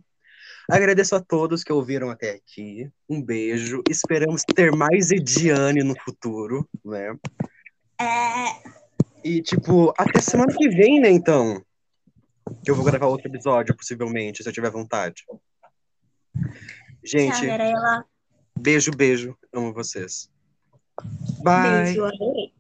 Agradeço a todos que ouviram até aqui. Um beijo. Esperamos ter mais Ediane no futuro, né? É. E, tipo, até semana que vem, né, então? Que eu vou gravar outro episódio, possivelmente, se eu tiver vontade. Gente, Tchau, beijo, beijo. Amo vocês. Bye. Beijo.